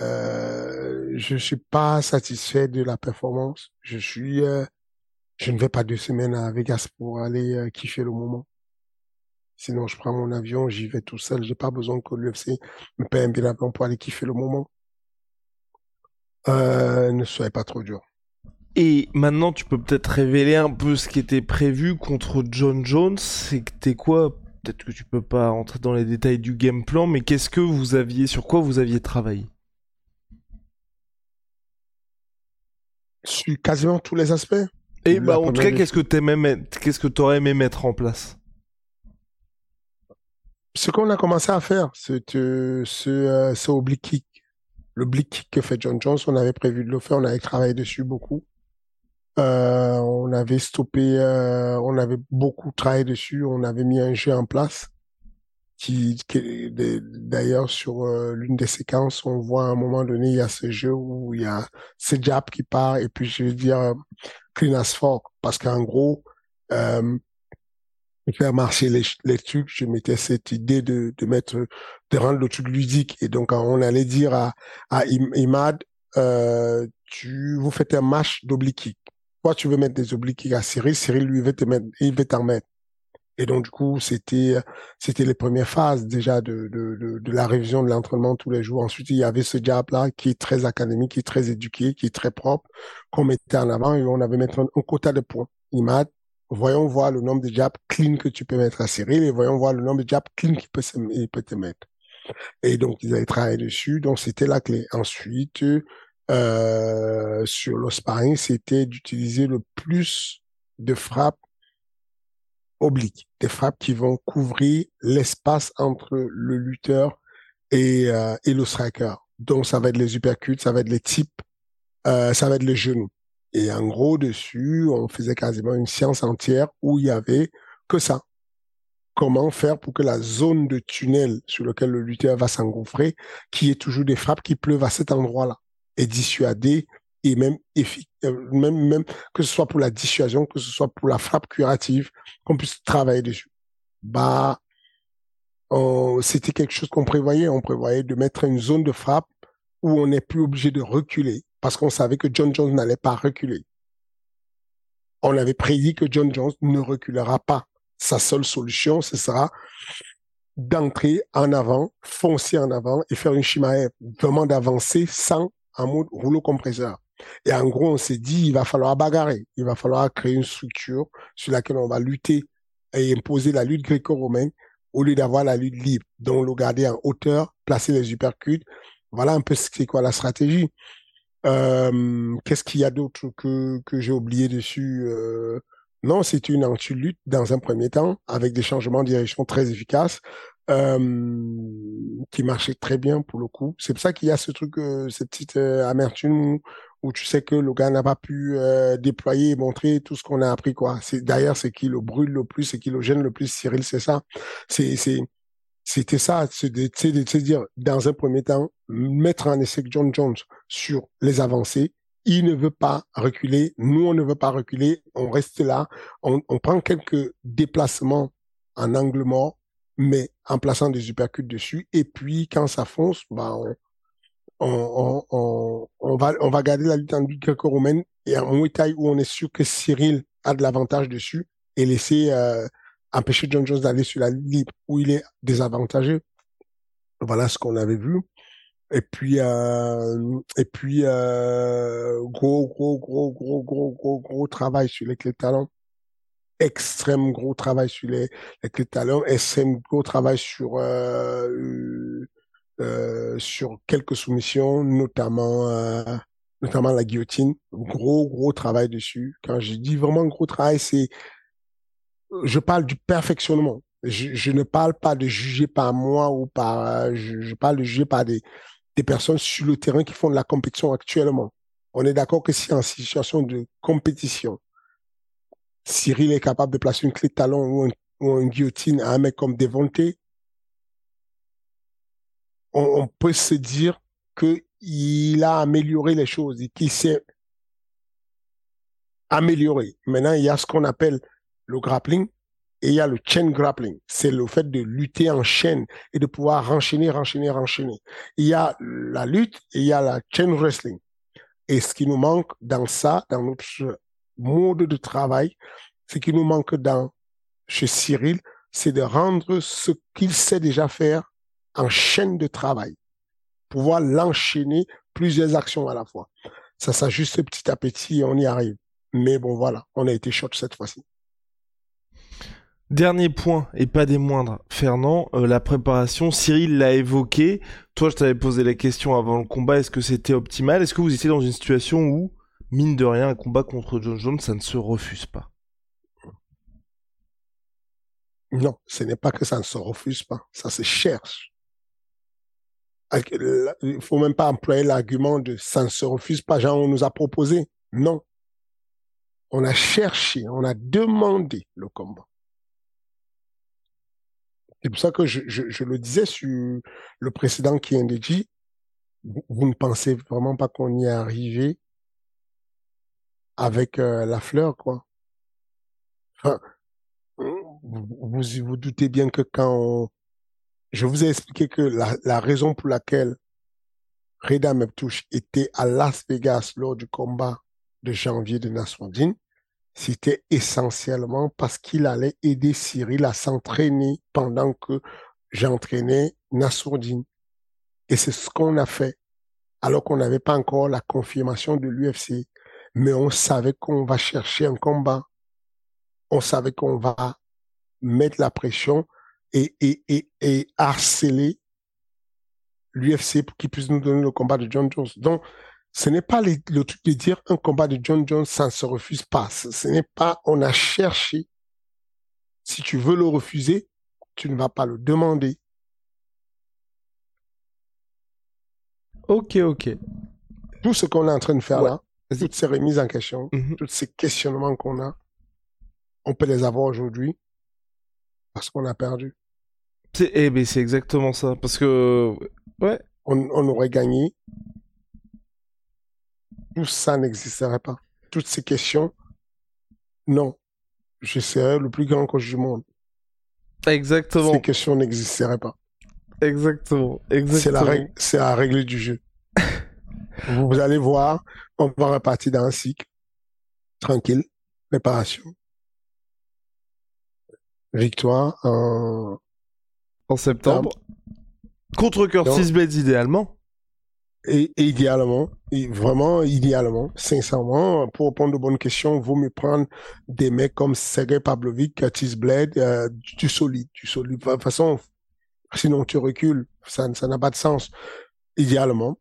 euh, je suis pas satisfait de la performance. Je suis euh, je ne vais pas deux semaines à Vegas pour aller euh, kiffer le moment. Sinon, je prends mon avion, j'y vais tout seul. J'ai pas besoin que l'UFC me paye un billet d'avion pour aller kiffer le moment. Euh, ne soyez pas trop dur. Et maintenant, tu peux peut-être révéler un peu ce qui était prévu contre John Jones. C'était quoi Peut-être que tu peux pas rentrer dans les détails du game plan, mais qu'est-ce que vous aviez, sur quoi vous aviez travaillé? Sur quasiment tous les aspects. Et bah, en tout cas, qu'est-ce que t'aimais, qu'est-ce que t'aurais aimé mettre en place? Ce qu'on a commencé à faire, c'est euh, ce, euh, ce oblique kick. Le oblique kick que fait John Jones, on avait prévu de le faire, on avait travaillé dessus beaucoup. Euh, on avait stoppé, euh, on avait beaucoup travaillé dessus, on avait mis un jeu en place. Qui, d'ailleurs sur euh, l'une des séquences, on voit à un moment donné, il y a ce jeu où il y a ce jab qui part et puis je veux dire clean as fuck parce qu'en gros, euh, faire marcher les, trucs, je mettais cette idée de, mettre, de rendre le truc ludique. Et donc, on allait dire à, à Imad, euh, tu, vous faites un match d'oblique. Toi, tu veux mettre des obliques à Cyril, Cyril lui veut te mettre, il veut t'en mettre. Et donc, du coup, c'était, c'était les premières phases déjà de, de, la révision de l'entraînement tous les jours. Ensuite, il y avait ce diable-là qui est très académique, qui est très éduqué, qui est très propre, qu'on mettait en avant et on avait maintenant un, quota de points. Imad, voyons voir le nombre de jabs clean que tu peux mettre à Cyril et voyons voir le nombre de jabs clean qu'il peut, peut te mettre. Et donc, ils avaient travaillé dessus. Donc, c'était la clé. Ensuite, euh, sur le sparring, c'était d'utiliser le plus de frappes obliques, des frappes qui vont couvrir l'espace entre le lutteur et, euh, et le striker. Donc, ça va être les uppercuts, ça va être les types, euh, ça va être les genoux. Et en gros, dessus, on faisait quasiment une séance entière où il y avait que ça. Comment faire pour que la zone de tunnel sur lequel le lutteur va s'engouffrer, qui est toujours des frappes qui pleuvent à cet endroit-là, est dissuadé et même, euh, même, même que ce soit pour la dissuasion, que ce soit pour la frappe curative, qu'on puisse travailler dessus. Bah, c'était quelque chose qu'on prévoyait. On prévoyait de mettre une zone de frappe où on n'est plus obligé de reculer parce qu'on savait que John Jones n'allait pas reculer. On avait prédit que John Jones ne reculera pas. Sa seule solution, ce sera d'entrer en avant, foncer en avant et faire une chimae, vraiment d'avancer sans en mode rouleau compresseur. Et en gros, on s'est dit, il va falloir bagarrer, il va falloir créer une structure sur laquelle on va lutter et imposer la lutte gréco-romaine au lieu d'avoir la lutte libre. Donc, le garder en hauteur, placer les uppercuts. Voilà un peu c'est quoi la stratégie. Euh, Qu'est-ce qu'il y a d'autre que, que j'ai oublié dessus euh, Non, c'est une anti-lutte dans un premier temps, avec des changements de direction très efficaces, qui marchaient très bien pour le coup. C'est pour ça qu'il y a ce truc, euh, cette petite euh, amertume où, tu sais que le gars n'a pas pu euh, déployer et montrer tout ce qu'on a appris. quoi. C'est D'ailleurs, c'est qui le brûle le plus, c'est qui le gêne le plus, Cyril, c'est ça. C'était ça, c'est de, de, se dire, dans un premier temps, mettre en essai John Jones sur les avancées. Il ne veut pas reculer, nous on ne veut pas reculer, on reste là, on, on prend quelques déplacements en angle mort, mais en plaçant des uppercuts dessus. Et puis quand ça fonce, bah on, on, on, on va on va garder la lutte en lutte romaine et en Muay Thai où on est sûr que Cyril a de l'avantage dessus et laisser euh, empêcher John Jones d'aller sur la libre où il est désavantagé. Voilà ce qu'on avait vu. Et puis, euh, et puis euh, gros, gros, gros, gros, gros, gros, gros travail sur les clés de talent. Extrême gros travail sur les, les clés. Extrême gros travail sur euh, euh, sur quelques soumissions, notamment euh, notamment la guillotine. Gros, gros travail dessus. Quand je dis vraiment gros travail, c'est je parle du perfectionnement. Je, je, ne parle pas de juger par moi ou par, je, je, parle de juger par des, des personnes sur le terrain qui font de la compétition actuellement. On est d'accord que si en situation de compétition, Cyril est capable de placer une clé de talon ou, un, ou une guillotine à un mec comme Devonté, on, on peut se dire que il a amélioré les choses et qu'il s'est amélioré. Maintenant, il y a ce qu'on appelle le grappling et il y a le chain grappling. C'est le fait de lutter en chaîne et de pouvoir enchaîner, enchaîner, enchaîner. Il y a la lutte et il y a la chain wrestling. Et ce qui nous manque dans ça, dans notre mode de travail, ce qui nous manque dans, chez Cyril, c'est de rendre ce qu'il sait déjà faire en chaîne de travail. Pouvoir l'enchaîner plusieurs actions à la fois. Ça s'ajuste petit à petit et on y arrive. Mais bon, voilà, on a été short cette fois-ci. Dernier point, et pas des moindres, Fernand, euh, la préparation, Cyril l'a évoqué. Toi, je t'avais posé la question avant le combat, est-ce que c'était optimal? Est-ce que vous étiez dans une situation où, mine de rien, un combat contre John Jones, ça ne se refuse pas Non, ce n'est pas que ça ne se refuse pas, ça se cherche. Il faut même pas employer l'argument de ça ne se refuse pas, genre on nous a proposé. Non. On a cherché, on a demandé le combat. C'est pour ça que je, le disais sur le précédent qui est dit, vous ne pensez vraiment pas qu'on y est arrivé avec euh, la fleur, quoi. Enfin, vous, vous doutez bien que quand je vous ai expliqué que la, la raison pour laquelle Reda Meptouche était à Las Vegas lors du combat de janvier de Nassourdine, c'était essentiellement parce qu'il allait aider Cyril à s'entraîner pendant que j'entraînais Nassourdine. Et c'est ce qu'on a fait, alors qu'on n'avait pas encore la confirmation de l'UFC. Mais on savait qu'on va chercher un combat. On savait qu'on va mettre la pression et, et, et, et harceler l'UFC pour qu'il puisse nous donner le combat de John Jones. Donc, ce n'est pas le, truc de dire un combat de John Jones, ça ne se refuse pas. Ce, n'est pas, on a cherché. Si tu veux le refuser, tu ne vas pas le demander. Ok, ok. Tout ce qu'on est en train de faire là, toutes ces remises en question, Mhm. tous ces questionnements qu'on a, on peut les avoir aujourd'hui parce qu'on a perdu. C'est eh ben, c'est exactement ça. Parce que. Ouais. On, on aurait gagné. Tout ça n'existerait pas. Toutes ces questions, non. Je serais le plus grand coach du monde. Exactement. Ces questions n'existeraient pas. Exactement. Exactement. C'est la règle, c'est la règle du jeu. Vous, vous allez voir, on va repartir dans un cycle. Tranquille. Préparation. Victoire en En septembre. Contre Curtis Blades, idéalement. Et, et idéalement, et vraiment idéalement, sincèrement, pour répondre aux bonnes questions, vaut mieux prendre des mecs comme Sergei Pavlovic, Curtis Blade, euh, du solide, du solide. De toute façon, sinon tu recules, ça ça n'a pas de sens. Idéalement.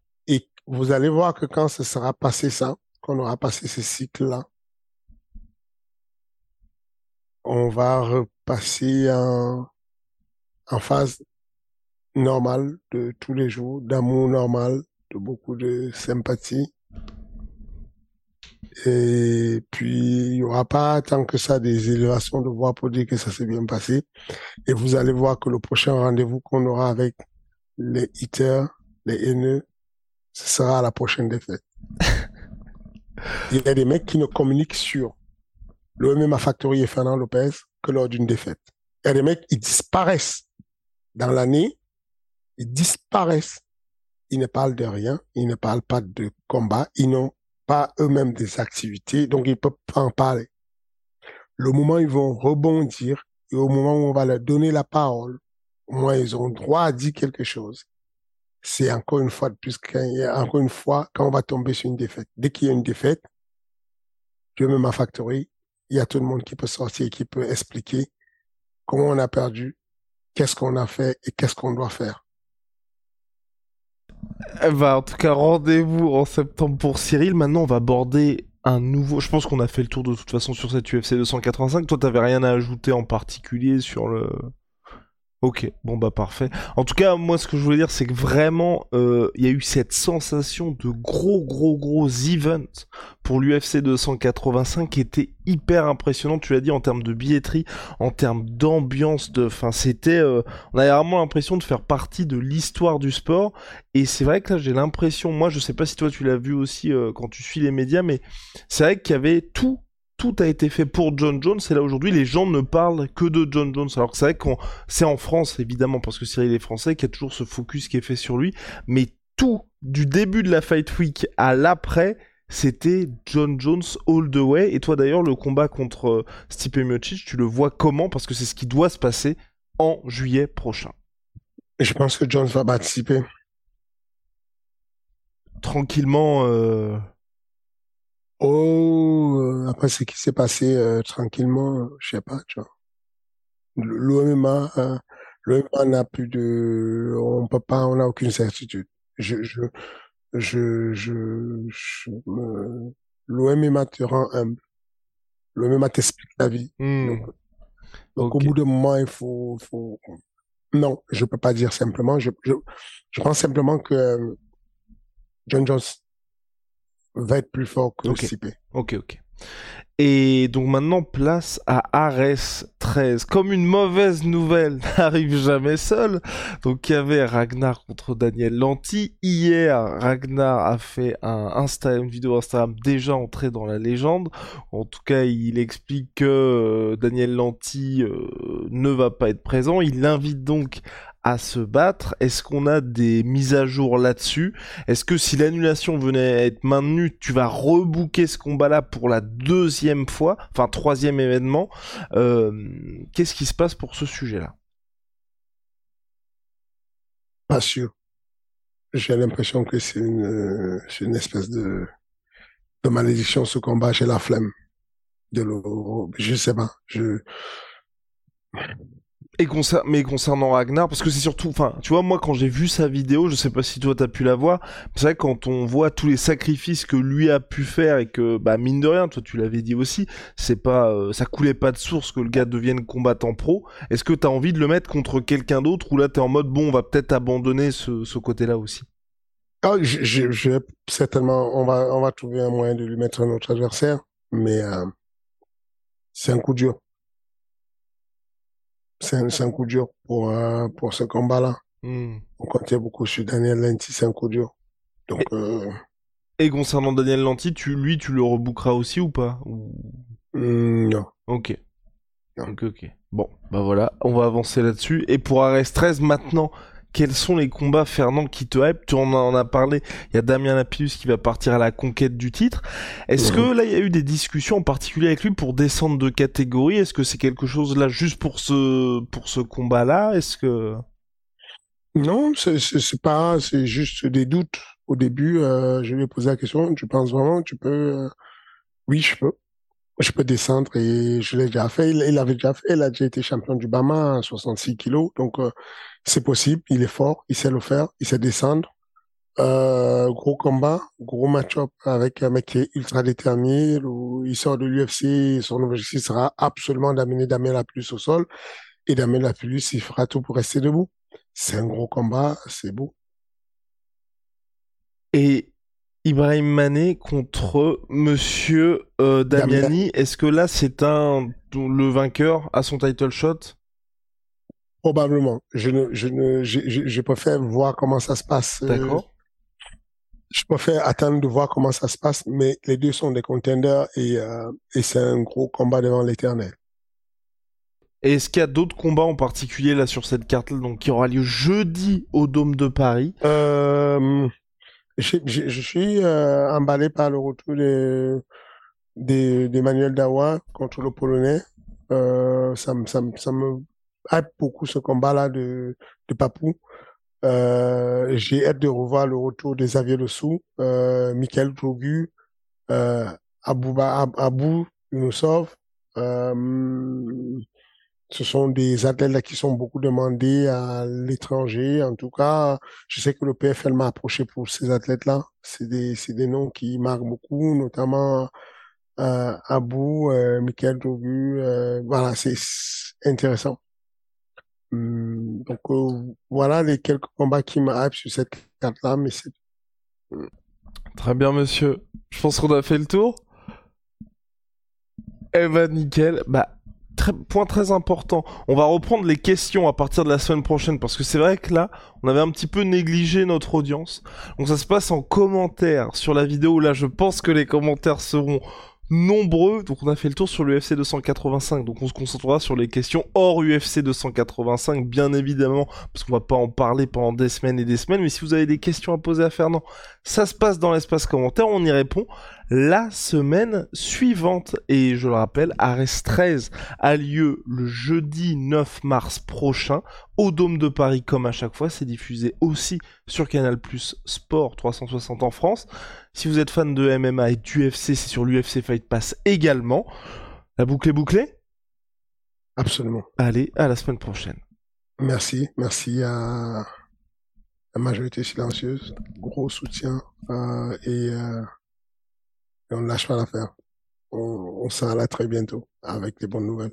Vous allez voir que quand ce sera passé ça, qu'on aura passé ce cycle-là, on va repasser en, en phase normale de tous les jours, d'amour normal, de beaucoup de sympathie. Et puis, il n'y aura pas tant que ça des élévations de voix pour dire que ça s'est bien passé. Et vous allez voir que le prochain rendez-vous qu'on aura avec les hitters, les haineux, ce sera la prochaine défaite. [LAUGHS] Il y a des mecs qui ne communiquent sur le MMA Factory et Fernand Lopez que lors d'une défaite. Il y a des mecs, ils disparaissent dans l'année, ils disparaissent. Ils ne parlent de rien, ils ne parlent pas de combat, ils n'ont pas eux-mêmes des activités, donc ils ne peuvent pas en parler. Le moment où ils vont rebondir et au moment où on va leur donner la parole, au moins ils ont droit à dire quelque chose. C'est encore une fois de encore une fois, quand on va tomber sur une défaite. Dès qu'il y a une défaite, je mets ma factory, il y a tout le monde qui peut sortir, qui peut expliquer comment on a perdu, qu'est-ce qu'on a fait et qu'est-ce qu'on doit faire. Eh ben, en tout cas, rendez-vous en septembre pour Cyril. Maintenant, on va aborder un nouveau. Je pense qu'on a fait le tour de toute façon sur cette UFC 285. Toi, t'avais rien à ajouter en particulier sur le. Ok, bon bah parfait. En tout cas, moi ce que je voulais dire, c'est que vraiment, euh, il y a eu cette sensation de gros, gros, gros event pour l'UFC 285 qui était hyper impressionnant. Tu l'as dit en termes de billetterie, en termes d'ambiance, de, enfin c'était, euh, on avait vraiment l'impression de faire partie de l'histoire du sport. Et c'est vrai que là, j'ai l'impression, moi, je sais pas si toi tu l'as vu aussi euh, quand tu suis les médias, mais c'est vrai qu'il y avait tout tout a été fait pour John Jones et là aujourd'hui les gens ne parlent que de John Jones. Alors que c'est vrai qu'on c'est en France évidemment parce que Cyril est français qu'il y a toujours ce focus qui est fait sur lui. Mais tout du début de la Fight Week à l'après c'était John Jones all the way. Et toi d'ailleurs le combat contre euh, Stipe Miocic tu le vois comment? Parce que c'est ce qui doit se passer en juillet prochain. Je pense que Jones va participer. Tranquillement euh... Oh, après ce qui s'est passé euh, tranquillement, je sais pas, tu vois. L'OMA, euh, l'OMA n'a plus de, on peut pas, on n'a aucune certitude. Je, je, je, je, je euh, l'OMA te rend humble. L'OMA t'explique la vie. hmm. Donc, au bout d'un moment, il faut, faut, non, je peux pas dire simplement. Je, je, je pense simplement que euh, John Jones va être plus fort que Ok. Stipe. Ok, ok. Et donc maintenant, place à Ares 13. Comme une mauvaise nouvelle [LAUGHS] n'arrive jamais seule, donc il y avait Ragnar contre Daniel Lanty. Hier, Ragnar a fait un Insta, une vidéo Instagram déjà entrée dans la légende. En tout cas, il explique que euh, Daniel Lanty euh, ne va pas être présent. Il l'invite donc à se battre. Est-ce qu'on a des mises à jour là-dessus? Est-ce que si l'annulation venait à être maintenue, tu vas rebooker ce combat-là pour la deuxième fois, enfin troisième événement? Euh, Qu'est-ce qui se passe pour ce sujet-là? Pas sûr. J'ai l'impression que c'est une, une espèce de, malédiction ce combat. J'ai la flemme de le, je sais pas. Et mais concernant Ragnar, parce que c'est surtout, enfin, tu vois, moi quand j'ai vu sa vidéo, je sais pas si toi t'as pu la voir, c'est vrai quand on voit tous les sacrifices que lui a pu faire et que, bah mine de rien, toi tu l'avais dit aussi, c'est pas, euh, ça coulait pas de source que le gars devienne combattant pro. Est-ce que t'as envie de le mettre contre quelqu'un d'autre ou là t'es en mode bon, on va peut-être abandonner ce, côté-là aussi? Ah, certainement, on va, on va trouver un moyen de lui mettre un autre adversaire, mais euh, c'est un coup dur c'est un, coup dur pour, euh, pour ce combat-là. Hmm. On comptait beaucoup sur Daniel Lanty, c'est un coup dur. Donc, et, euh... et concernant Daniel Lanty, tu, lui, tu le rebookeras aussi ou pas hmm, Non. Ok. Ok, ok. Bon, bah voilà, on va avancer là-dessus. Et pour Ares 13, maintenant, quels sont les combats, Fernand, qui te hype? Tu en as parlé, il y a Damien Lapillus qui va partir à la conquête du titre. Est-ce que là, il y a eu des discussions en particulier avec lui pour descendre de catégorie? Est-ce que c'est quelque chose là juste pour ce, pour ce combat-là? Est-ce que... Non, c'est pas, c'est juste des doutes. Au début, euh, je lui ai posé la question, tu penses vraiment tu peux... Euh, oui, je peux je peux descendre et je l'ai déjà fait. Il, avait déjà fait, il a déjà été champion du Bama à 66 kilos. Donc, euh, c'est possible. Il est fort, il sait le faire, il sait descendre. Euh, gros combat, gros match-up avec un mec qui est ultra déterminé. Où il sort de l'UFC, son objectif sera absolument d'amener Damien Lapulus au sol. Et Damien Lapulus, il fera tout pour rester debout. C'est un gros combat, c'est beau. Et Ibrahim Mané contre Monsieur euh, Damiani. Est-ce que là c'est un le vainqueur à son title shot? Probablement. Je ne, je ne, je, je, préfère voir comment ça se passe. Euh, D'accord. je préfère attendre de voir comment ça se passe, mais les deux sont des contenders et, euh, et c'est un gros combat devant l'éternel. Est-ce qu'il y a d'autres combats en particulier là sur cette carte donc qui aura lieu jeudi au Dôme de Paris euh, je, suis euh, emballé par le retour d'Emmanuel Dawa contre le Polonais. Euh, ça, ça, ça me hype beaucoup ce combat-là de, de Papou. Euh, j'ai hâte de revoir le retour des Xavier Dessous, euh, Michael Togu, euh, Abou. Euh, ce sont des athlètes qui sont beaucoup demandés à l'étranger. En tout cas, je sais que le PFL m'a approché pour ces athlètes-là. C'est des, c'est des noms qui marquent beaucoup, notamment euh, Abou, euh, Michael Dogu. Euh, voilà, c'est intéressant. Hum, donc euh, voilà les quelques combats qui m'arrivent sur cette carte-là, mais très bien, monsieur. Je pense qu'on a fait le tour. Eh ben nickel. Bah point très important. On va reprendre les questions à partir de la semaine prochaine parce que c'est vrai que là, on avait un petit peu négligé notre audience. Donc ça se passe en commentaire sur la vidéo. Là, je pense que les commentaires seront nombreux. Donc on a fait le tour sur l'UFC 285. Donc on se concentrera sur les questions hors UFC 285, bien évidemment, parce qu'on va pas en parler pendant des semaines et des semaines. Mais si vous avez des questions à poser à Fernand, ça se passe dans l'espace commentaire, on y répond la semaine suivante. Et je le rappelle, Ares 13 a lieu le jeudi 9 mars prochain au Dôme de Paris comme à chaque fois. C'est diffusé aussi sur Canal Plus Sport 360 en France. Si vous êtes fan de MMA et d'UFC, c'est sur l'UFC Fight Pass également. La boucle est bouclée? Absolument. Allez, à la semaine prochaine. Merci, merci à la majorité silencieuse, gros soutien euh, euh, et, on ne lâche pas l'affaire. On, on sera très bientôt avec des bonnes nouvelles.